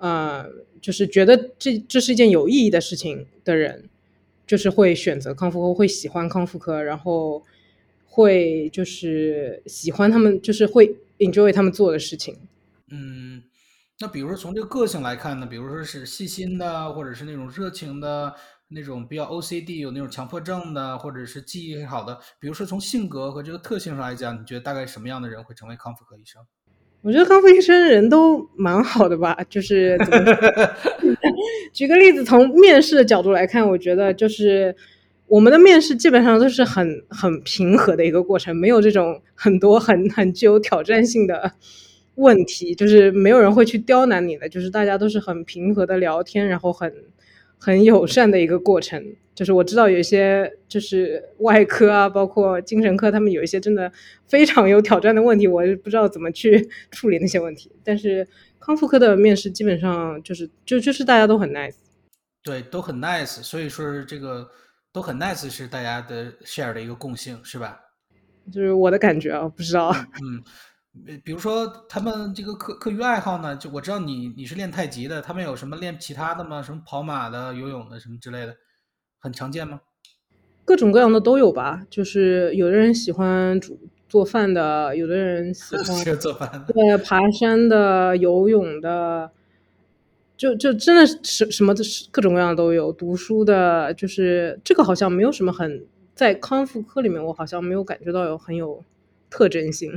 啊，就是觉得这这是一件有意义的事情的人，就是会选择康复科，会喜欢康复科，然后会就是喜欢他们，就是会 enjoy 他们做的事情。嗯，那比如说从这个个性来看呢，比如说是细心的，或者是那种热情的，那种比较 OCD 有那种强迫症的，或者是记忆好的，比如说从性格和这个特性上来讲，你觉得大概什么样的人会成为康复科医生？我觉得康复医生人都蛮好的吧，就是 举个例子，从面试的角度来看，我觉得就是我们的面试基本上都是很很平和的一个过程，没有这种很多很很具有挑战性的。问题就是没有人会去刁难你的，就是大家都是很平和的聊天，然后很很友善的一个过程。就是我知道有一些就是外科啊，包括精神科，他们有一些真的非常有挑战的问题，我不知道怎么去 处理那些问题。但是康复科的面试基本上就是就就是大家都很 nice，对，都很 nice。所以说这个都很 nice 是大家的 share 的一个共性，是吧？就是我的感觉啊，不知道，嗯。比如说他们这个课课余爱好呢，就我知道你你是练太极的，他们有什么练其他的吗？什么跑马的、游泳的什么之类的，很常见吗？各种各样的都有吧，就是有的人喜欢煮做饭的，有的人喜欢 做饭，对，爬山的、游泳的，就就真的什什么各种各样都有。读书的，就是这个好像没有什么很在康复科里面，我好像没有感觉到有很有特征性。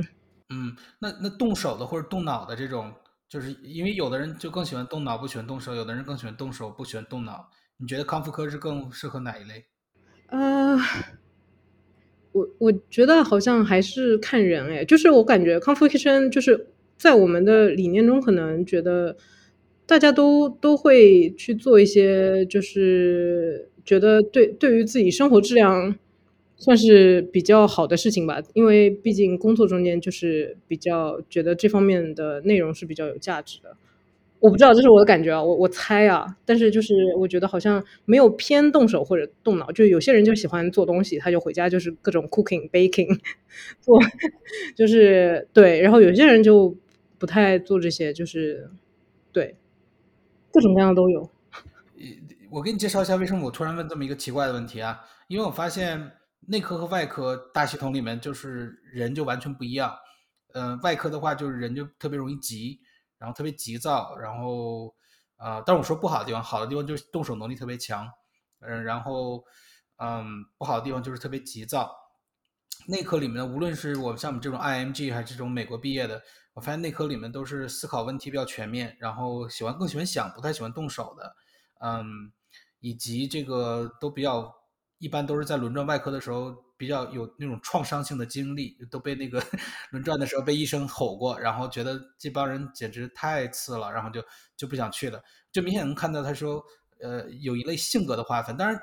嗯，那那动手的或者动脑的这种，就是因为有的人就更喜欢动脑，不喜欢动手；有的人更喜欢动手，不喜欢动脑。你觉得康复科是更适合哪一类？啊，我我觉得好像还是看人哎，就是我感觉康复医生就是在我们的理念中，可能觉得大家都都会去做一些，就是觉得对对于自己生活质量。算是比较好的事情吧，因为毕竟工作中间就是比较觉得这方面的内容是比较有价值的。我不知道，这是我的感觉啊，我我猜啊，但是就是我觉得好像没有偏动手或者动脑，就有些人就喜欢做东西，他就回家就是各种 cooking baking 做，就是对，然后有些人就不太做这些，就是对，各种各样的都有。我给你介绍一下为什么我突然问这么一个奇怪的问题啊？因为我发现内科和外科大系统里面就是人就完全不一样。嗯，外科的话就是人就特别容易急，然后特别急躁，然后啊，但是我说不好的地方，好的地方就是动手能力特别强。嗯，然后嗯，不好的地方就是特别急躁。内科里面无论是我们像我们这种 IMG 还是这种美国毕业的，我发现内科里面都是思考问题比较全面，然后喜欢更喜欢想，不太喜欢动手的。嗯。以及这个都比较一般，都是在轮转外科的时候比较有那种创伤性的经历，都被那个 轮转的时候被医生吼过，然后觉得这帮人简直太次了，然后就就不想去了。就明显能看到他说，呃，有一类性格的划分。当然，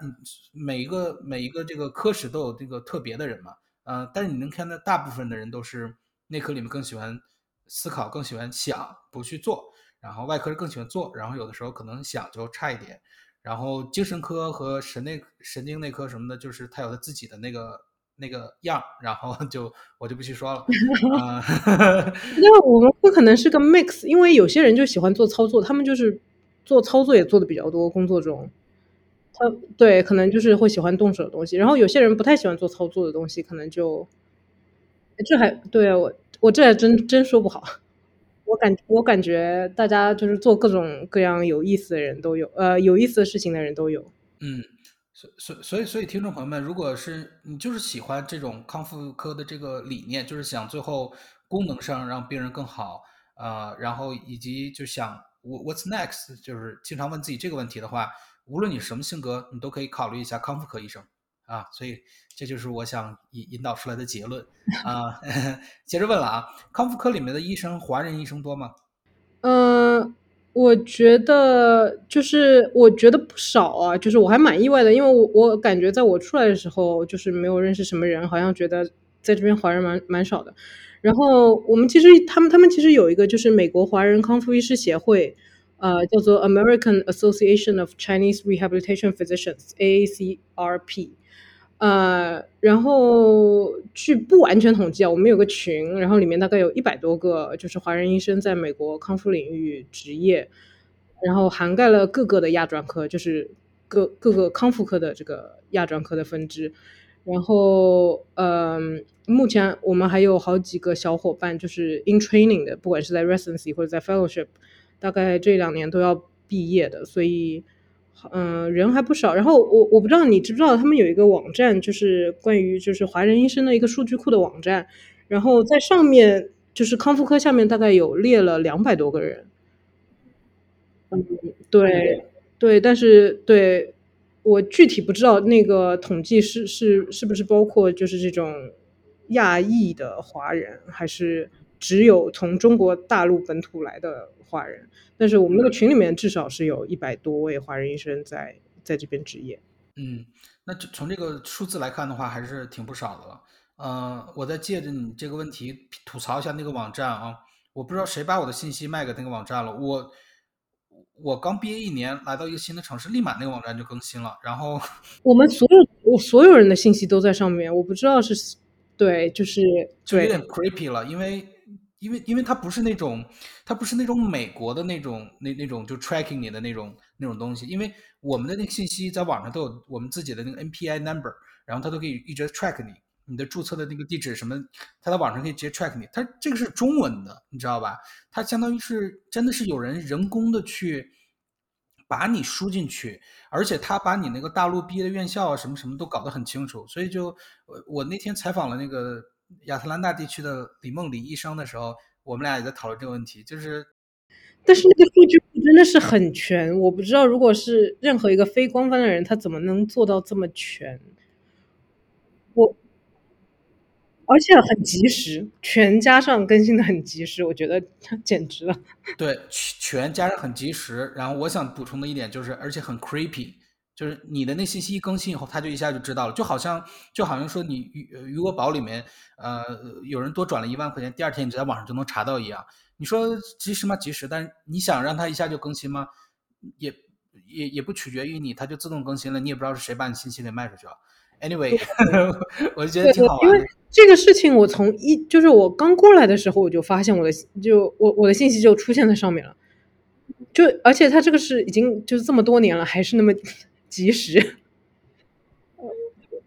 每一个每一个这个科室都有这个特别的人嘛，嗯，但是你能看到大部分的人都是内科里面更喜欢思考，更喜欢想，不去做，然后外科是更喜欢做，然后有的时候可能想就差一点。然后精神科和神内神经内科什么的，就是他有他自己的那个那个样，然后就 我就不去说了。那我们不可能是个 mix，因为有些人就喜欢做操作，他们就是做操作也做的比较多，工作中，他对可能就是会喜欢动手的东西。然后有些人不太喜欢做操作的东西，可能就这还对我我这还真真说不好。我感我感觉大家就是做各种各样有意思的人都有，呃，有意思的事情的人都有。嗯，所所所以所以听众朋友们，如果是你就是喜欢这种康复科的这个理念，就是想最后功能上让病人更好，呃，然后以及就想我 What's next，就是经常问自己这个问题的话，无论你什么性格，你都可以考虑一下康复科医生。啊，所以这就是我想引引导出来的结论啊。接着问了啊，康复科里面的医生，华人医生多吗？嗯，我觉得就是我觉得不少啊，就是我还蛮意外的，因为我我感觉在我出来的时候，就是没有认识什么人，好像觉得在这边华人蛮蛮少的。然后我们其实他们他们其实有一个就是美国华人康复医师协会，呃，叫做 American Association of Chinese Rehabilitation Physicians（AACRP）。呃，然后据不完全统计啊，我们有个群，然后里面大概有一百多个，就是华人医生在美国康复领域执业，然后涵盖了各个的亚专科，就是各各个康复科的这个亚专科的分支。然后，嗯，目前我们还有好几个小伙伴，就是 in training 的，不管是在 residency 或者在 fellowship，大概这两年都要毕业的，所以。嗯，人还不少。然后我我不知道你知不知道，他们有一个网站，就是关于就是华人医生的一个数据库的网站。然后在上面就是康复科下面大概有列了两百多个人。嗯，对对，但是对我具体不知道那个统计是是是不是包括就是这种亚裔的华人，还是只有从中国大陆本土来的华人。但是我们那个群里面至少是有一百多位华人医生在在这边执业。嗯，那从这个数字来看的话，还是挺不少的了。呃，我再借着你这个问题吐槽一下那个网站啊，我不知道谁把我的信息卖给那个网站了。我我刚毕业一年，来到一个新的城市，立马那个网站就更新了。然后 我们所有我所有人的信息都在上面，我不知道是对，就是就有点 creepy 了，因为。因为，因为它不是那种，它不是那种美国的那种，那那种就 tracking 你的那种那种东西。因为我们的那个信息在网上都有我们自己的那个 NPI number，然后它都可以一直 track 你，你的注册的那个地址什么，它在网上可以直接 track 你。它这个是中文的，你知道吧？它相当于是真的是有人人工的去把你输进去，而且他把你那个大陆毕业的院校啊什么什么都搞得很清楚。所以就我我那天采访了那个。亚特兰大地区的李梦李医生的时候，我们俩也在讨论这个问题。就是，但是那个数据库真的是很全，我不知道如果是任何一个非官方的人，他怎么能做到这么全？我，而且很及时，全加上更新的很及时，我觉得 简直了。对，全加上很及时。然后我想补充的一点就是，而且很 creepy。就是你的那信息一更新以后，他就一下就知道了，就好像就好像说你余余额宝里面呃有人多转了一万块钱，第二天你在网上就能查到一样。你说及时吗？及时，但是你想让它一下就更新吗？也也也不取决于你，它就自动更新了，你也不知道是谁把你信息给卖出去了。Anyway，我就觉得挺好玩的。因为这个事情，我从一就是我刚过来的时候，我就发现我的就我我的信息就出现在上面了。就而且它这个是已经就是这么多年了，还是那么及时。我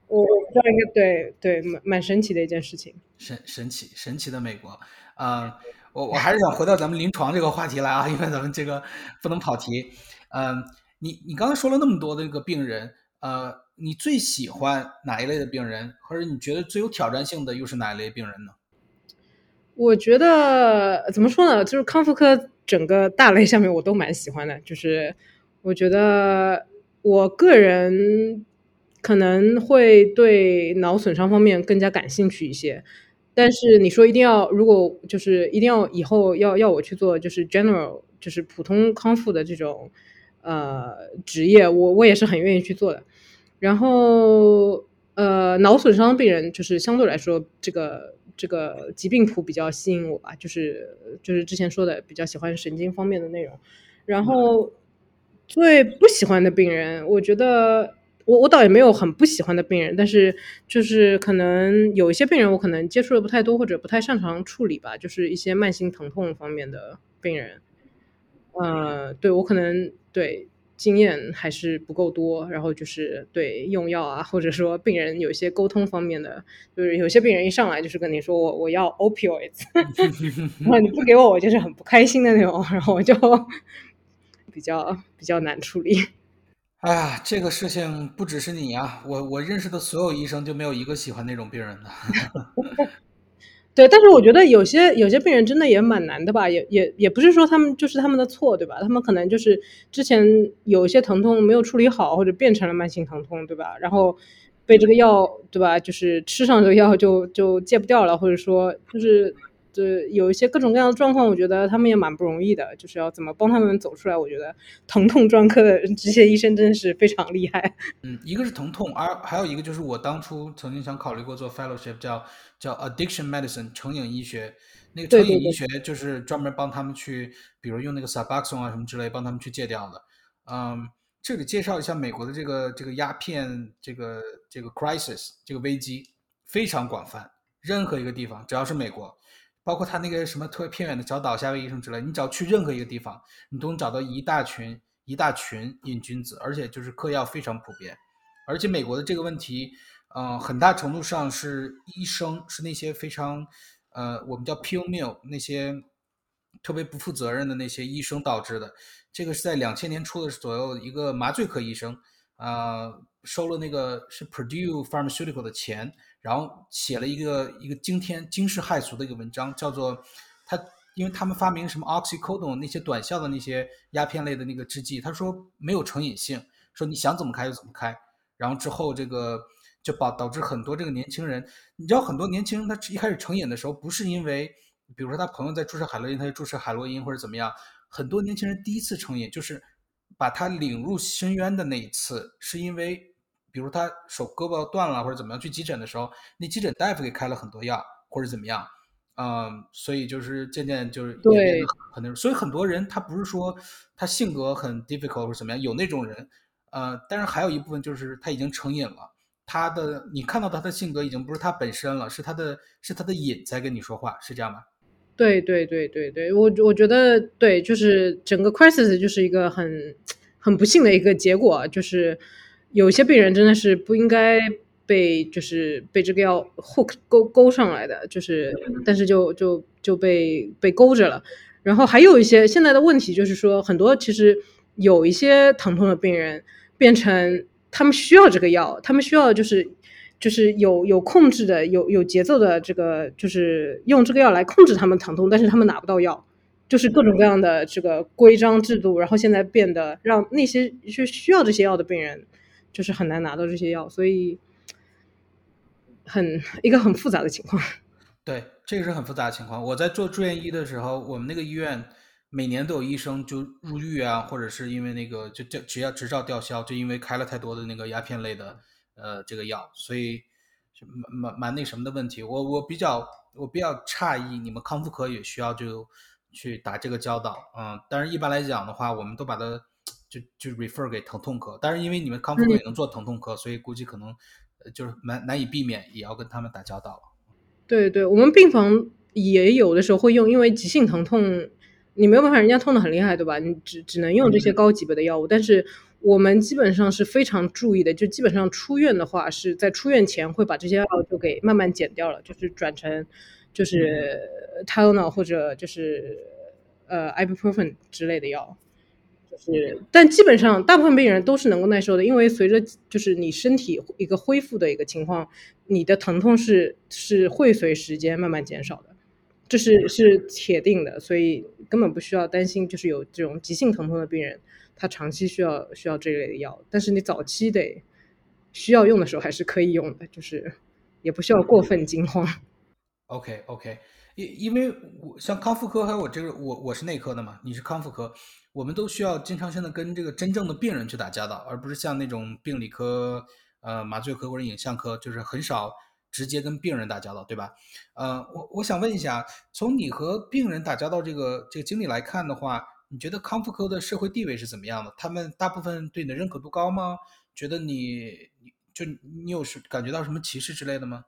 我不知道应该对对蛮蛮神奇的一件事情。神神奇神奇的美国啊！我我还是想回到咱们临床这个话题来啊，因为咱们这个不能跑题。嗯，你你刚才说了那么多的这个病人，呃，你最喜欢哪一类的病人，或者你觉得最有挑战性的又是哪一类病人呢？我觉得怎么说呢，就是康复科整个大类下面我都蛮喜欢的，就是我觉得我个人可能会对脑损伤方面更加感兴趣一些。但是你说一定要，如果就是一定要以后要要我去做，就是 general，就是普通康复的这种呃职业，我我也是很愿意去做的。然后呃，脑损伤病人就是相对来说，这个这个疾病谱比较吸引我吧，就是就是之前说的比较喜欢神经方面的内容。然后最不喜欢的病人，我觉得。我我倒也没有很不喜欢的病人，但是就是可能有一些病人我可能接触的不太多或者不太擅长处理吧，就是一些慢性疼痛方面的病人，呃，对我可能对经验还是不够多，然后就是对用药啊，或者说病人有一些沟通方面的，就是有些病人一上来就是跟你说我我要 opioids，然后你不给我我就是很不开心的那种，然后我就比较比较难处理。哎呀，这个事情不只是你呀，我我认识的所有医生就没有一个喜欢那种病人的。对，但是我觉得有些有些病人真的也蛮难的吧，也也也不是说他们就是他们的错，对吧？他们可能就是之前有一些疼痛没有处理好，或者变成了慢性疼痛，对吧？然后被这个药，对吧？就是吃上这个药就就戒不掉了，或者说就是。对，有一些各种各样的状况，我觉得他们也蛮不容易的，就是要怎么帮他们走出来。我觉得疼痛专科的这些医生真的是非常厉害。嗯，一个是疼痛，而还有一个就是我当初曾经想考虑过做 fellowship，叫叫 addiction medicine 成瘾医学。那个成瘾医学就是专门帮他们去，比如用那个 Suboxone 啊什么之类，帮他们去戒掉的。嗯，这里介绍一下美国的这个这个鸦片这个这个 crisis 这个危机非常广泛，任何一个地方只要是美国。包括他那个什么特别偏远的小岛，夏威夷什么之类，你只要去任何一个地方，你都能找到一大群一大群瘾君子，而且就是嗑药非常普遍。而且美国的这个问题，嗯，很大程度上是医生是那些非常，呃，我们叫 pill mill 那些特别不负责任的那些医生导致的。这个是在两千年初的左右，一个麻醉科医生，啊，收了那个是 Purdue Pharmaceutical 的钱。然后写了一个一个惊天惊世骇俗的一个文章，叫做他，因为他们发明什么 oxycodone 那些短效的那些鸦片类的那个制剂，他说没有成瘾性，说你想怎么开就怎么开。然后之后这个就导导致很多这个年轻人，你知道很多年轻人他一开始成瘾的时候，不是因为比如说他朋友在注射海洛因，他就注射海洛因或者怎么样。很多年轻人第一次成瘾就是把他领入深渊的那一次，是因为。比如他手胳膊断了或者怎么样，去急诊的时候，那急诊大夫给开了很多药或者怎么样，嗯，所以就是渐渐就是对很那种。所以很多人他不是说他性格很 difficult 或者怎么样，有那种人，呃，但是还有一部分就是他已经成瘾了，他的你看到他的性格已经不是他本身了，是他的是他的瘾在跟你说话，是这样吗？对对对对对，我我觉得对，就是整个 crisis 就是一个很很不幸的一个结果，就是。有些病人真的是不应该被就是被这个药 hook 勾勾上来的，就是但是就就就被被勾着了。然后还有一些现在的问题就是说，很多其实有一些疼痛的病人变成他们需要这个药，他们需要就是就是有有控制的、有有节奏的这个就是用这个药来控制他们疼痛，但是他们拿不到药，就是各种各样的这个规章制度，然后现在变得让那些就需要这些药的病人。就是很难拿到这些药，所以很一个很复杂的情况。对，这个是很复杂的情况。我在做住院医的时候，我们那个医院每年都有医生就入狱啊，或者是因为那个就就只要执照吊销，就因为开了太多的那个鸦片类的呃这个药，所以蛮蛮蛮那什么的问题。我我比较我比较诧异，你们康复科也需要就去打这个交道，嗯，但是一般来讲的话，我们都把它就就 refer 给疼痛科，但是因为你们康复科也能做疼痛科，所以估计可能就是难难以避免也要跟他们打交道了。对对，我们病房也有的时候会用，因为急性疼痛你没有办法，人家痛的很厉害，对吧？你只只能用这些高级别的药物，但是我们基本上是非常注意的，就基本上出院的话是在出院前会把这些药就给慢慢减掉了，就是转成就是 Tylenol 或者就是呃 Ibuprofen 之类的药。是，但基本上大部分病人都是能够耐受的，因为随着就是你身体一个恢复的一个情况，你的疼痛是是会随时间慢慢减少的，这是是铁定的，所以根本不需要担心，就是有这种急性疼痛的病人，他长期需要需要这类的药，但是你早期得需要用的时候还是可以用的，就是也不需要过分惊慌。OK OK，因因为我像康复科还有我这个我我是内科的嘛，你是康复科。我们都需要经常性的跟这个真正的病人去打交道，而不是像那种病理科、呃麻醉科或者影像科，就是很少直接跟病人打交道，对吧？呃，我我想问一下，从你和病人打交道这个这个经历来看的话，你觉得康复科的社会地位是怎么样的？他们大部分对你的认可度高吗？觉得你你就你有是感觉到什么歧视之类的吗？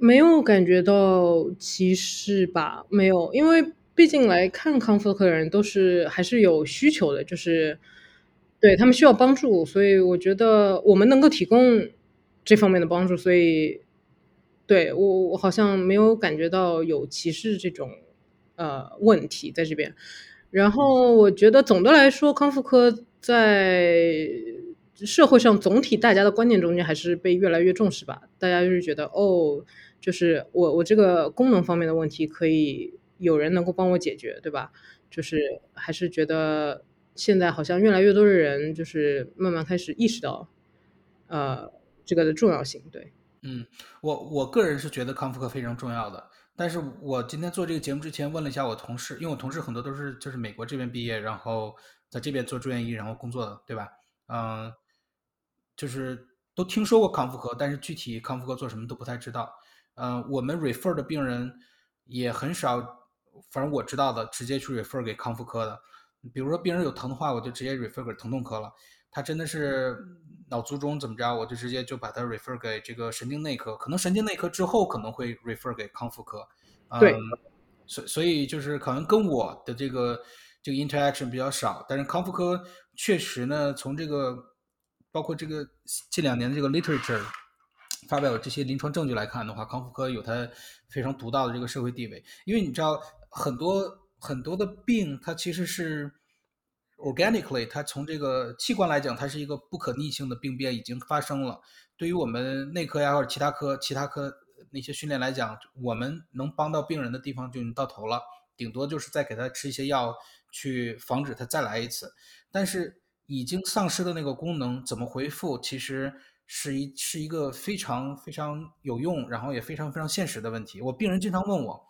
没有感觉到歧视吧？没有，因为。毕竟来看康复科的人都是还是有需求的，就是对他们需要帮助，所以我觉得我们能够提供这方面的帮助，所以对我我好像没有感觉到有歧视这种呃问题在这边。然后我觉得总的来说，康复科在社会上总体大家的观念中间还是被越来越重视吧。大家就是觉得哦，就是我我这个功能方面的问题可以。有人能够帮我解决，对吧？就是还是觉得现在好像越来越多的人就是慢慢开始意识到，呃，这个的重要性。对，嗯，我我个人是觉得康复课非常重要的。但是我今天做这个节目之前问了一下我同事，因为我同事很多都是就是美国这边毕业，然后在这边做住院医，然后工作的，对吧？嗯，就是都听说过康复科，但是具体康复科做什么都不太知道。嗯，我们 refer 的病人也很少。反正我知道的，直接去 refer 给康复科的。比如说病人有疼的话，我就直接 refer 给疼痛科了。他真的是脑卒中怎么着，我就直接就把他 refer 给这个神经内科。可能神经内科之后可能会 refer 给康复科。对。所所以就是可能跟我的这个这个 interaction 比较少，但是康复科确实呢，从这个包括这个近两年的这个 literature。发表这些临床证据来看的话，康复科有它非常独到的这个社会地位。因为你知道，很多很多的病，它其实是 organically，它从这个器官来讲，它是一个不可逆性的病变已经发生了。对于我们内科呀或者其他科、其他科那些训练来讲，我们能帮到病人的地方就已经到头了，顶多就是再给他吃一些药，去防止他再来一次。但是已经丧失的那个功能怎么恢复，其实。是一是一个非常非常有用，然后也非常非常现实的问题。我病人经常问我，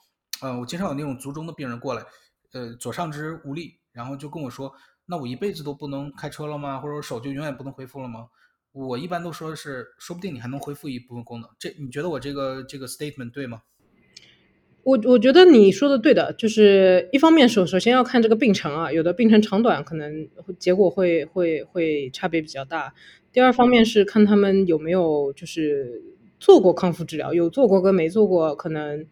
呃，我经常有那种卒中的病人过来，呃，左上肢无力，然后就跟我说，那我一辈子都不能开车了吗？或者手就永远不能恢复了吗？我一般都说是，说不定你还能恢复一部分功能。这你觉得我这个这个 statement 对吗？我我觉得你说的对的，就是一方面首首先要看这个病程啊，有的病程长短可能结果会会会差别比较大。第二方面是看他们有没有就是做过康复治疗，有做过跟没做过，可能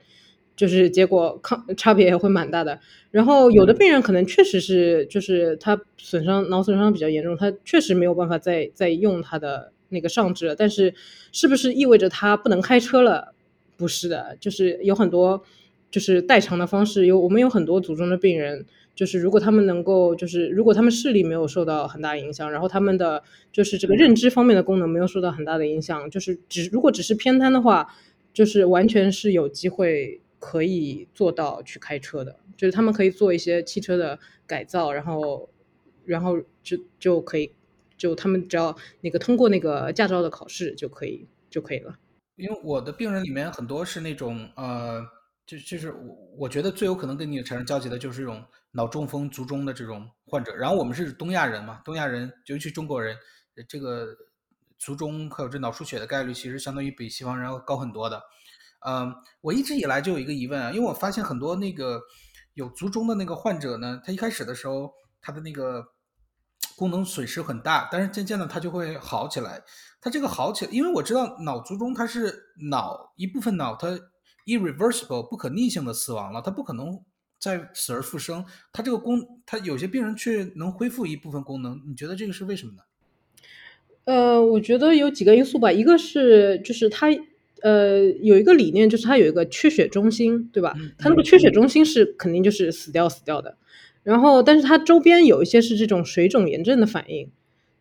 就是结果抗差别也会蛮大的。然后有的病人可能确实是就是他损伤脑损伤比较严重，他确实没有办法再再用他的那个上肢了。但是是不是意味着他不能开车了？不是的，就是有很多就是代偿的方式。有我们有很多组中的病人。就是如果他们能够，就是如果他们视力没有受到很大影响，然后他们的就是这个认知方面的功能没有受到很大的影响，就是只如果只是偏瘫的话，就是完全是有机会可以做到去开车的，就是他们可以做一些汽车的改造，然后然后就就可以，就他们只要那个通过那个驾照的考试就可以就可以了。因为我的病人里面很多是那种呃。就就是我我觉得最有可能跟你产生交集的就是这种脑中风、卒中的这种患者。然后我们是东亚人嘛，东亚人尤其中国人，这个卒中还有这脑出血的概率，其实相当于比西方人要高很多的。嗯，我一直以来就有一个疑问啊，因为我发现很多那个有卒中的那个患者呢，他一开始的时候他的那个功能损失很大，但是渐渐的他就会好起来。他这个好起来，因为我知道脑卒中它是脑一部分脑它 irreversible 不可逆性的死亡了，它不可能再死而复生。它这个功，它有些病人却能恢复一部分功能，你觉得这个是为什么呢？呃，我觉得有几个因素吧，一个是就是他。呃，有一个理念就是它有一个缺血中心，对吧？它那个缺血中心是肯定就是死掉死掉的，然后但是它周边有一些是这种水肿炎症的反应，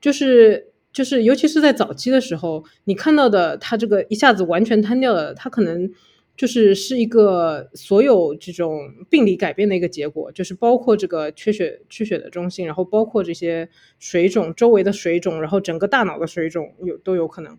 就是就是尤其是在早期的时候，你看到的它这个一下子完全瘫掉了，它可能就是是一个所有这种病理改变的一个结果，就是包括这个缺血缺血的中心，然后包括这些水肿周围的水肿，然后整个大脑的水肿有都有可能。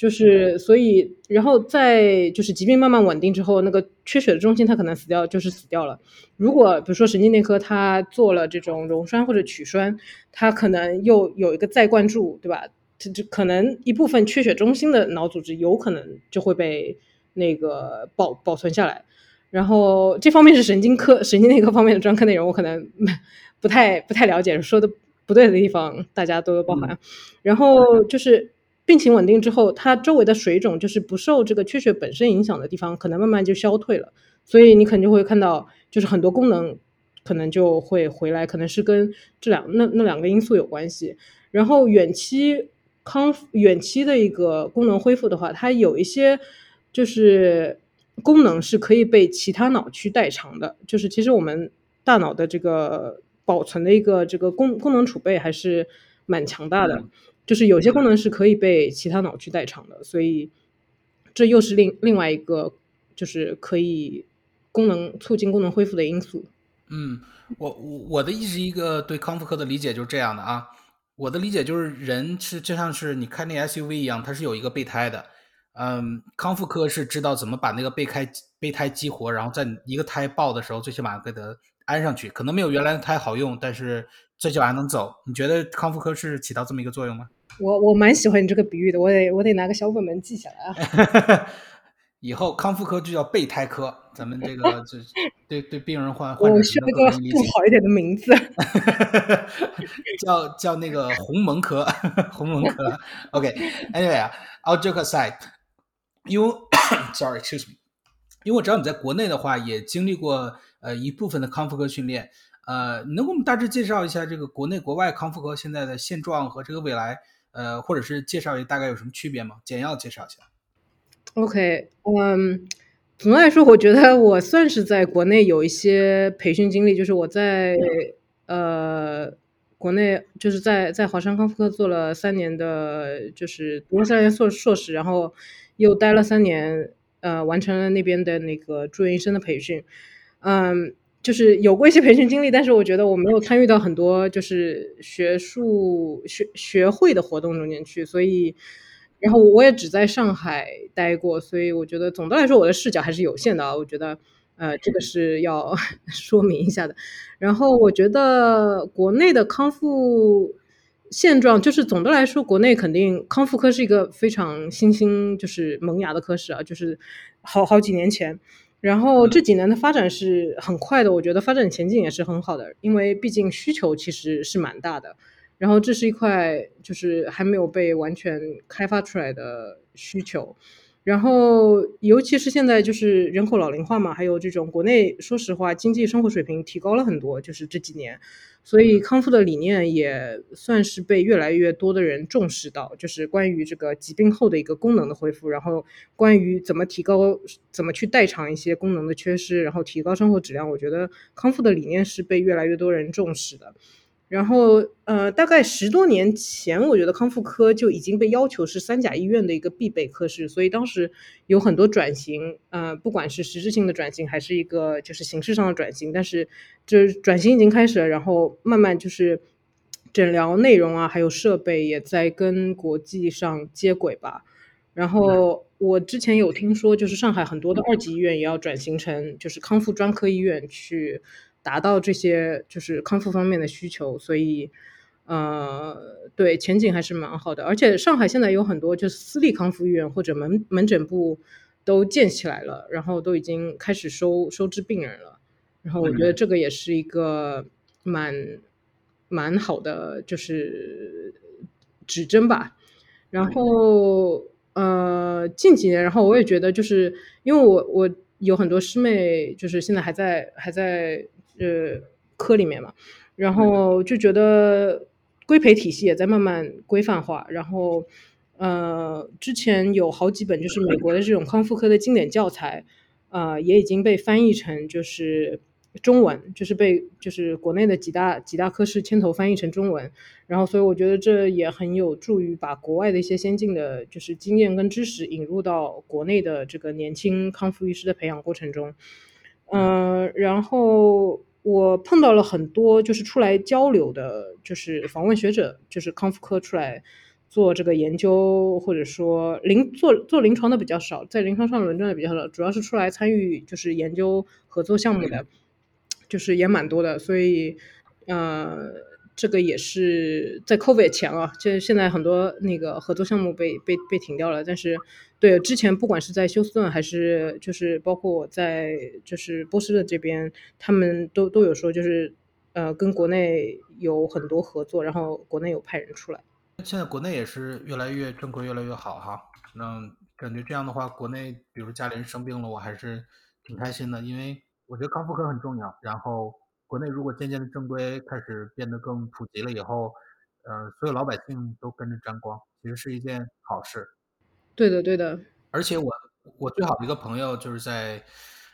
就是所以，然后在就是疾病慢慢稳定之后，那个缺血的中心它可能死掉，就是死掉了。如果比如说神经内科它做了这种溶栓或者取栓，它可能又有一个再灌注，对吧？这这可能一部分缺血中心的脑组织有可能就会被那个保保存下来。然后这方面是神经科、神经内科方面的专科内容，我可能不太不太了解，说的不对的地方大家多多包涵。然后就是。病情稳定之后，它周围的水肿就是不受这个缺血本身影响的地方，可能慢慢就消退了。所以你肯定会看到，就是很多功能可能就会回来，可能是跟这两那那两个因素有关系。然后远期康远期的一个功能恢复的话，它有一些就是功能是可以被其他脑区代偿的。就是其实我们大脑的这个保存的一个这个功功能储备还是蛮强大的。就是有些功能是可以被其他脑区代偿的，所以这又是另另外一个就是可以功能促进功能恢复的因素。嗯，我我我的一直一个对康复科的理解就是这样的啊，我的理解就是人是就像是你开那 SUV 一样，它是有一个备胎的。嗯，康复科是知道怎么把那个备胎备胎激活，然后在一个胎爆的时候，最起码给它安上去。可能没有原来的胎好用，但是最起码还能走。你觉得康复科是起到这么一个作用吗？我我蛮喜欢你这个比喻的，我得我得拿个小本本记下来啊。以后康复科就叫备胎科，咱们这个就 对对病人患患者需要一个更好一点的名字，叫叫那个鸿蒙科，鸿蒙科。OK，Anyway 啊，I'll joke aside，因为 Sorry，excuse me，因为我知道你在国内的话也经历过呃一部分的康复科训练，呃，你能给我们大致介绍一下这个国内国外康复科现在的现状和这个未来？呃，或者是介绍一大概有什么区别吗？简要介绍一下。OK，嗯，总的来说，我觉得我算是在国内有一些培训经历，就是我在呃国内就是在在华山康复科做了三年的，就是读了三年硕硕士，然后又待了三年，呃，完成了那边的那个住院医生的培训，嗯。就是有过一些培训经历，但是我觉得我没有参与到很多就是学术学学会的活动中间去，所以，然后我也只在上海待过，所以我觉得总的来说我的视角还是有限的啊。我觉得，呃，这个是要 说明一下的。然后我觉得国内的康复现状，就是总的来说，国内肯定康复科是一个非常新兴就是萌芽的科室啊，就是好好几年前。然后这几年的发展是很快的，我觉得发展前景也是很好的，因为毕竟需求其实是蛮大的。然后这是一块就是还没有被完全开发出来的需求。然后尤其是现在就是人口老龄化嘛，还有这种国内说实话经济生活水平提高了很多，就是这几年。所以康复的理念也算是被越来越多的人重视到，就是关于这个疾病后的一个功能的恢复，然后关于怎么提高、怎么去代偿一些功能的缺失，然后提高生活质量。我觉得康复的理念是被越来越多人重视的。然后，呃，大概十多年前，我觉得康复科就已经被要求是三甲医院的一个必备科室，所以当时有很多转型，呃，不管是实质性的转型，还是一个就是形式上的转型，但是就是转型已经开始了，然后慢慢就是诊疗内容啊，还有设备也在跟国际上接轨吧。然后我之前有听说，就是上海很多的二级医院也要转型成就是康复专科医院，去达到这些就是康复方面的需求。所以，呃，对前景还是蛮好的。而且上海现在有很多就是私立康复医院或者门门诊部都建起来了，然后都已经开始收收治病人了。然后我觉得这个也是一个蛮蛮好的就是指针吧。然后。呃，近几年，然后我也觉得，就是因为我我有很多师妹，就是现在还在还在呃科里面嘛，然后就觉得规培体系也在慢慢规范化，然后呃，之前有好几本就是美国的这种康复科的经典教材，呃，也已经被翻译成就是。中文就是被就是国内的几大几大科室牵头翻译成中文，然后所以我觉得这也很有助于把国外的一些先进的就是经验跟知识引入到国内的这个年轻康复医师的培养过程中。嗯，然后我碰到了很多就是出来交流的，就是访问学者，就是康复科出来做这个研究，或者说临做做临床的比较少，在临床上轮转的比较少，主要是出来参与就是研究合作项目的。就是也蛮多的，所以，呃，这个也是在 COVID 前啊，就现在很多那个合作项目被被被停掉了。但是，对之前不管是在休斯顿还是就是包括我在就是波士顿这边，他们都都有说，就是呃跟国内有很多合作，然后国内有派人出来。现在国内也是越来越正规，越来越好哈。那感觉这样的话，国内比如家里人生病了，我还是挺开心的，因为。我觉得康复科很重要，然后国内如果渐渐的正规开始变得更普及了以后，呃，所有老百姓都跟着沾光，其实是一件好事。对的，对的。而且我我最好的一个朋友就是在，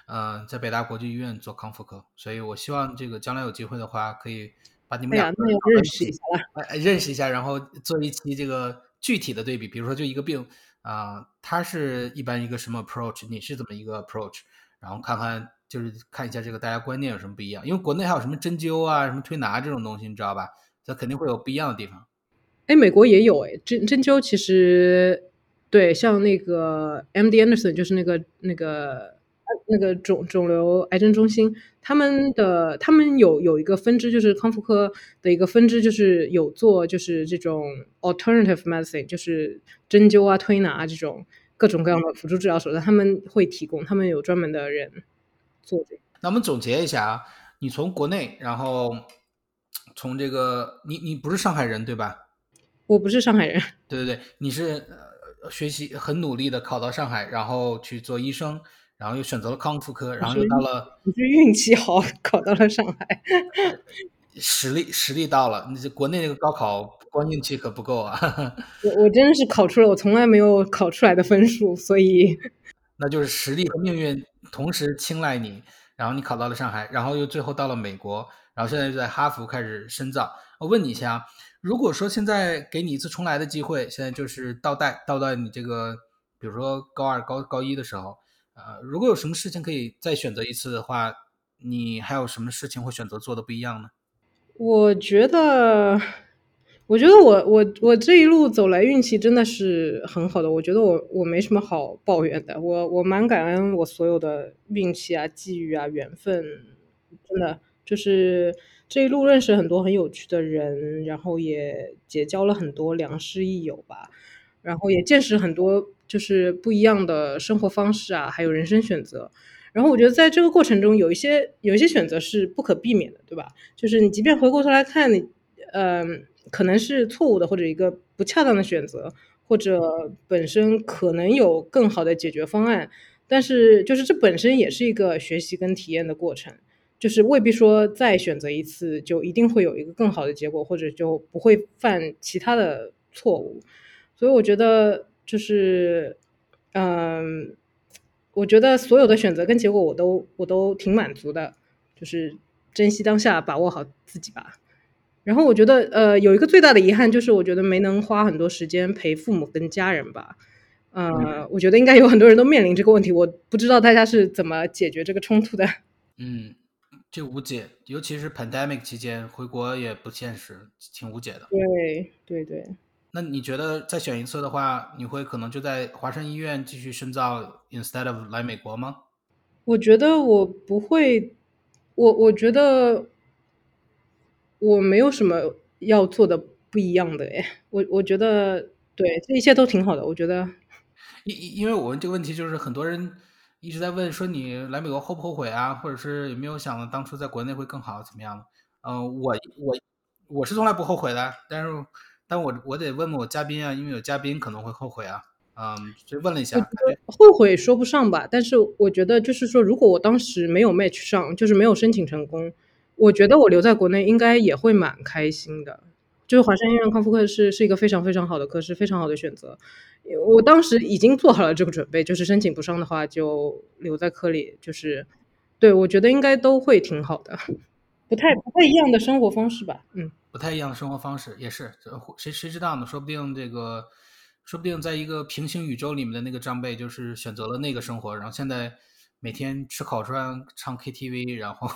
呃，在北大国际医院做康复科，所以我希望这个将来有机会的话，可以把你们俩认识一下，哎，认识一下，然后做一期这个具体的对比，比如说就一个病啊，他是一般一个什么 approach，你是怎么一个 approach，然后看看。就是看一下这个大家观念有什么不一样，因为国内还有什么针灸啊、什么推拿这种东西，你知道吧？它肯定会有不一样的地方。哎，美国也有哎，针针灸其实对，像那个 M.D. Anderson 就是那个那个那个肿肿瘤癌症中心，他们的他们有有一个分支，就是康复科的一个分支，就是有做就是这种 alternative medicine，就是针灸啊、推拿啊这种各种各样的辅助治疗手段，他们会提供，他们有专门的人。那我们总结一下啊，你从国内，然后从这个，你你不是上海人对吧？我不是上海人。对对对，你是学习很努力的考到上海，然后去做医生，然后又选择了康复科，然后又到了。你是运气好 考到了上海。实力实力到了，你这国内那个高考光运气可不够啊。我我真的是考出了我从来没有考出来的分数，所以。那就是实力和命运同时青睐你，然后你考到了上海，然后又最后到了美国，然后现在就在哈佛开始深造。我问你一下，如果说现在给你一次重来的机会，现在就是倒带倒到你这个，比如说高二、高高一的时候，呃，如果有什么事情可以再选择一次的话，你还有什么事情会选择做的不一样呢？我觉得。我觉得我我我这一路走来运气真的是很好的，我觉得我我没什么好抱怨的，我我蛮感恩我所有的运气啊、机遇啊、缘分，真的就是这一路认识很多很有趣的人，然后也结交了很多良师益友吧，然后也见识很多就是不一样的生活方式啊，还有人生选择，然后我觉得在这个过程中有一些有一些选择是不可避免的，对吧？就是你即便回过头来看你，嗯。可能是错误的，或者一个不恰当的选择，或者本身可能有更好的解决方案，但是就是这本身也是一个学习跟体验的过程，就是未必说再选择一次就一定会有一个更好的结果，或者就不会犯其他的错误。所以我觉得就是，嗯，我觉得所有的选择跟结果我都我都挺满足的，就是珍惜当下，把握好自己吧。然后我觉得，呃，有一个最大的遗憾就是，我觉得没能花很多时间陪父母跟家人吧。呃，我觉得应该有很多人都面临这个问题，我不知道大家是怎么解决这个冲突的。嗯，这无解，尤其是 pandemic 期间回国也不现实，挺无解的。对对对。那你觉得再选一次的话，你会可能就在华山医院继续深造，instead of 来美国吗？我觉得我不会，我我觉得我没有什么要做的不一样的诶，我我觉得对，这一切都挺好的，我觉得。因因因为我问这个问题，就是很多人一直在问说你来美国后不后悔啊，或者是有没有想当初在国内会更好怎么样的？嗯，我我我是从来不后悔的，但是但我我得问问我嘉宾啊，因为有嘉宾可能会后悔啊，嗯，就问了一下，后悔说不上吧，但是我觉得就是说，如果我当时没有 match 上，就是没有申请成功，我觉得我留在国内应该也会蛮开心的。就是华山医院康复科是是一个非常非常好的科，是非常好的选择。我当时已经做好了这个准备，就是申请不上的话就留在科里，就是对我觉得应该都会挺好的，不太不太一样的生活方式吧，嗯，不太一样的生活方式也是，谁谁知道呢？说不定这个，说不定在一个平行宇宙里面的那个张贝就是选择了那个生活，然后现在。每天吃烤串、唱 KTV，然后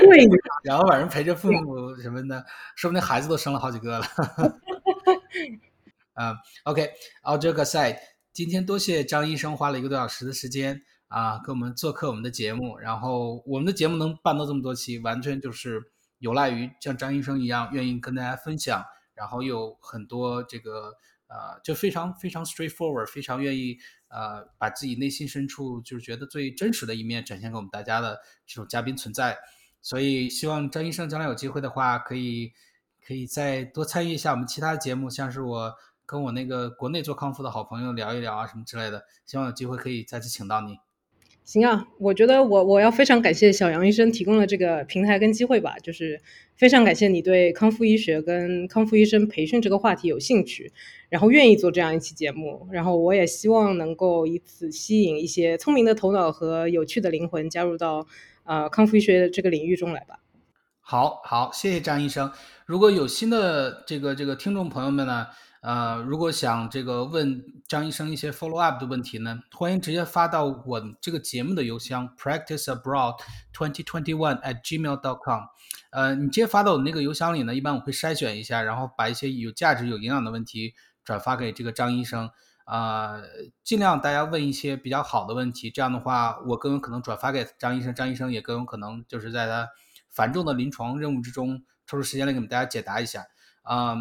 对，然后晚上陪着父母什么的，说不定孩子都生了好几个了。啊，OK，all joke aside，今天多谢张医生花了一个多小时的时间啊，给我们做客我们的节目。然后我们的节目能办到这么多期，完全就是有赖于像张医生一样愿意跟大家分享，然后有很多这个呃，就非常非常 straightforward，非常愿意。呃，把自己内心深处就是觉得最真实的一面展现给我们大家的这种嘉宾存在，所以希望张医生将来有机会的话，可以可以再多参与一下我们其他的节目，像是我跟我那个国内做康复的好朋友聊一聊啊什么之类的，希望有机会可以再次请到你。行啊，我觉得我我要非常感谢小杨医生提供了这个平台跟机会吧，就是非常感谢你对康复医学跟康复医生培训这个话题有兴趣，然后愿意做这样一期节目，然后我也希望能够以此吸引一些聪明的头脑和有趣的灵魂加入到呃康复医学这个领域中来吧。好好，谢谢张医生。如果有新的这个这个听众朋友们呢？呃，如果想这个问张医生一些 follow up 的问题呢，欢迎直接发到我这个节目的邮箱 practiceabroad twenty twenty one at gmail dot com。呃，你直接发到我那个邮箱里呢，一般我会筛选一下，然后把一些有价值、有营养的问题转发给这个张医生。啊，尽量大家问一些比较好的问题，这样的话我更有可能转发给张医生，张医生也更有可能就是在他繁重的临床任务之中抽出时间来给我们大家解答一下。啊。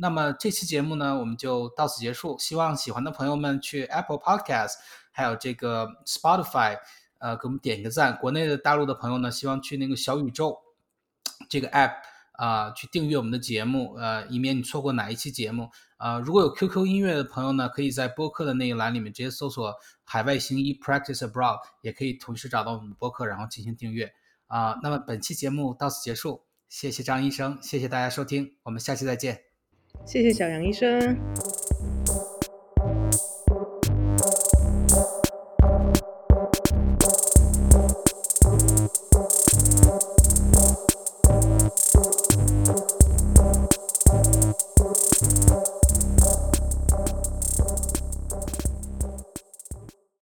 那么这期节目呢，我们就到此结束。希望喜欢的朋友们去 Apple Podcast，还有这个 Spotify，呃，给我们点一个赞。国内的大陆的朋友呢，希望去那个小宇宙这个 App 啊，去订阅我们的节目，呃，以免你错过哪一期节目。啊，如果有 QQ 音乐的朋友呢，可以在播客的那一栏里面直接搜索“海外行医 Practice Abroad”，也可以同时找到我们的播客，然后进行订阅。啊，那么本期节目到此结束，谢谢张医生，谢谢大家收听，我们下期再见。谢谢小杨医生。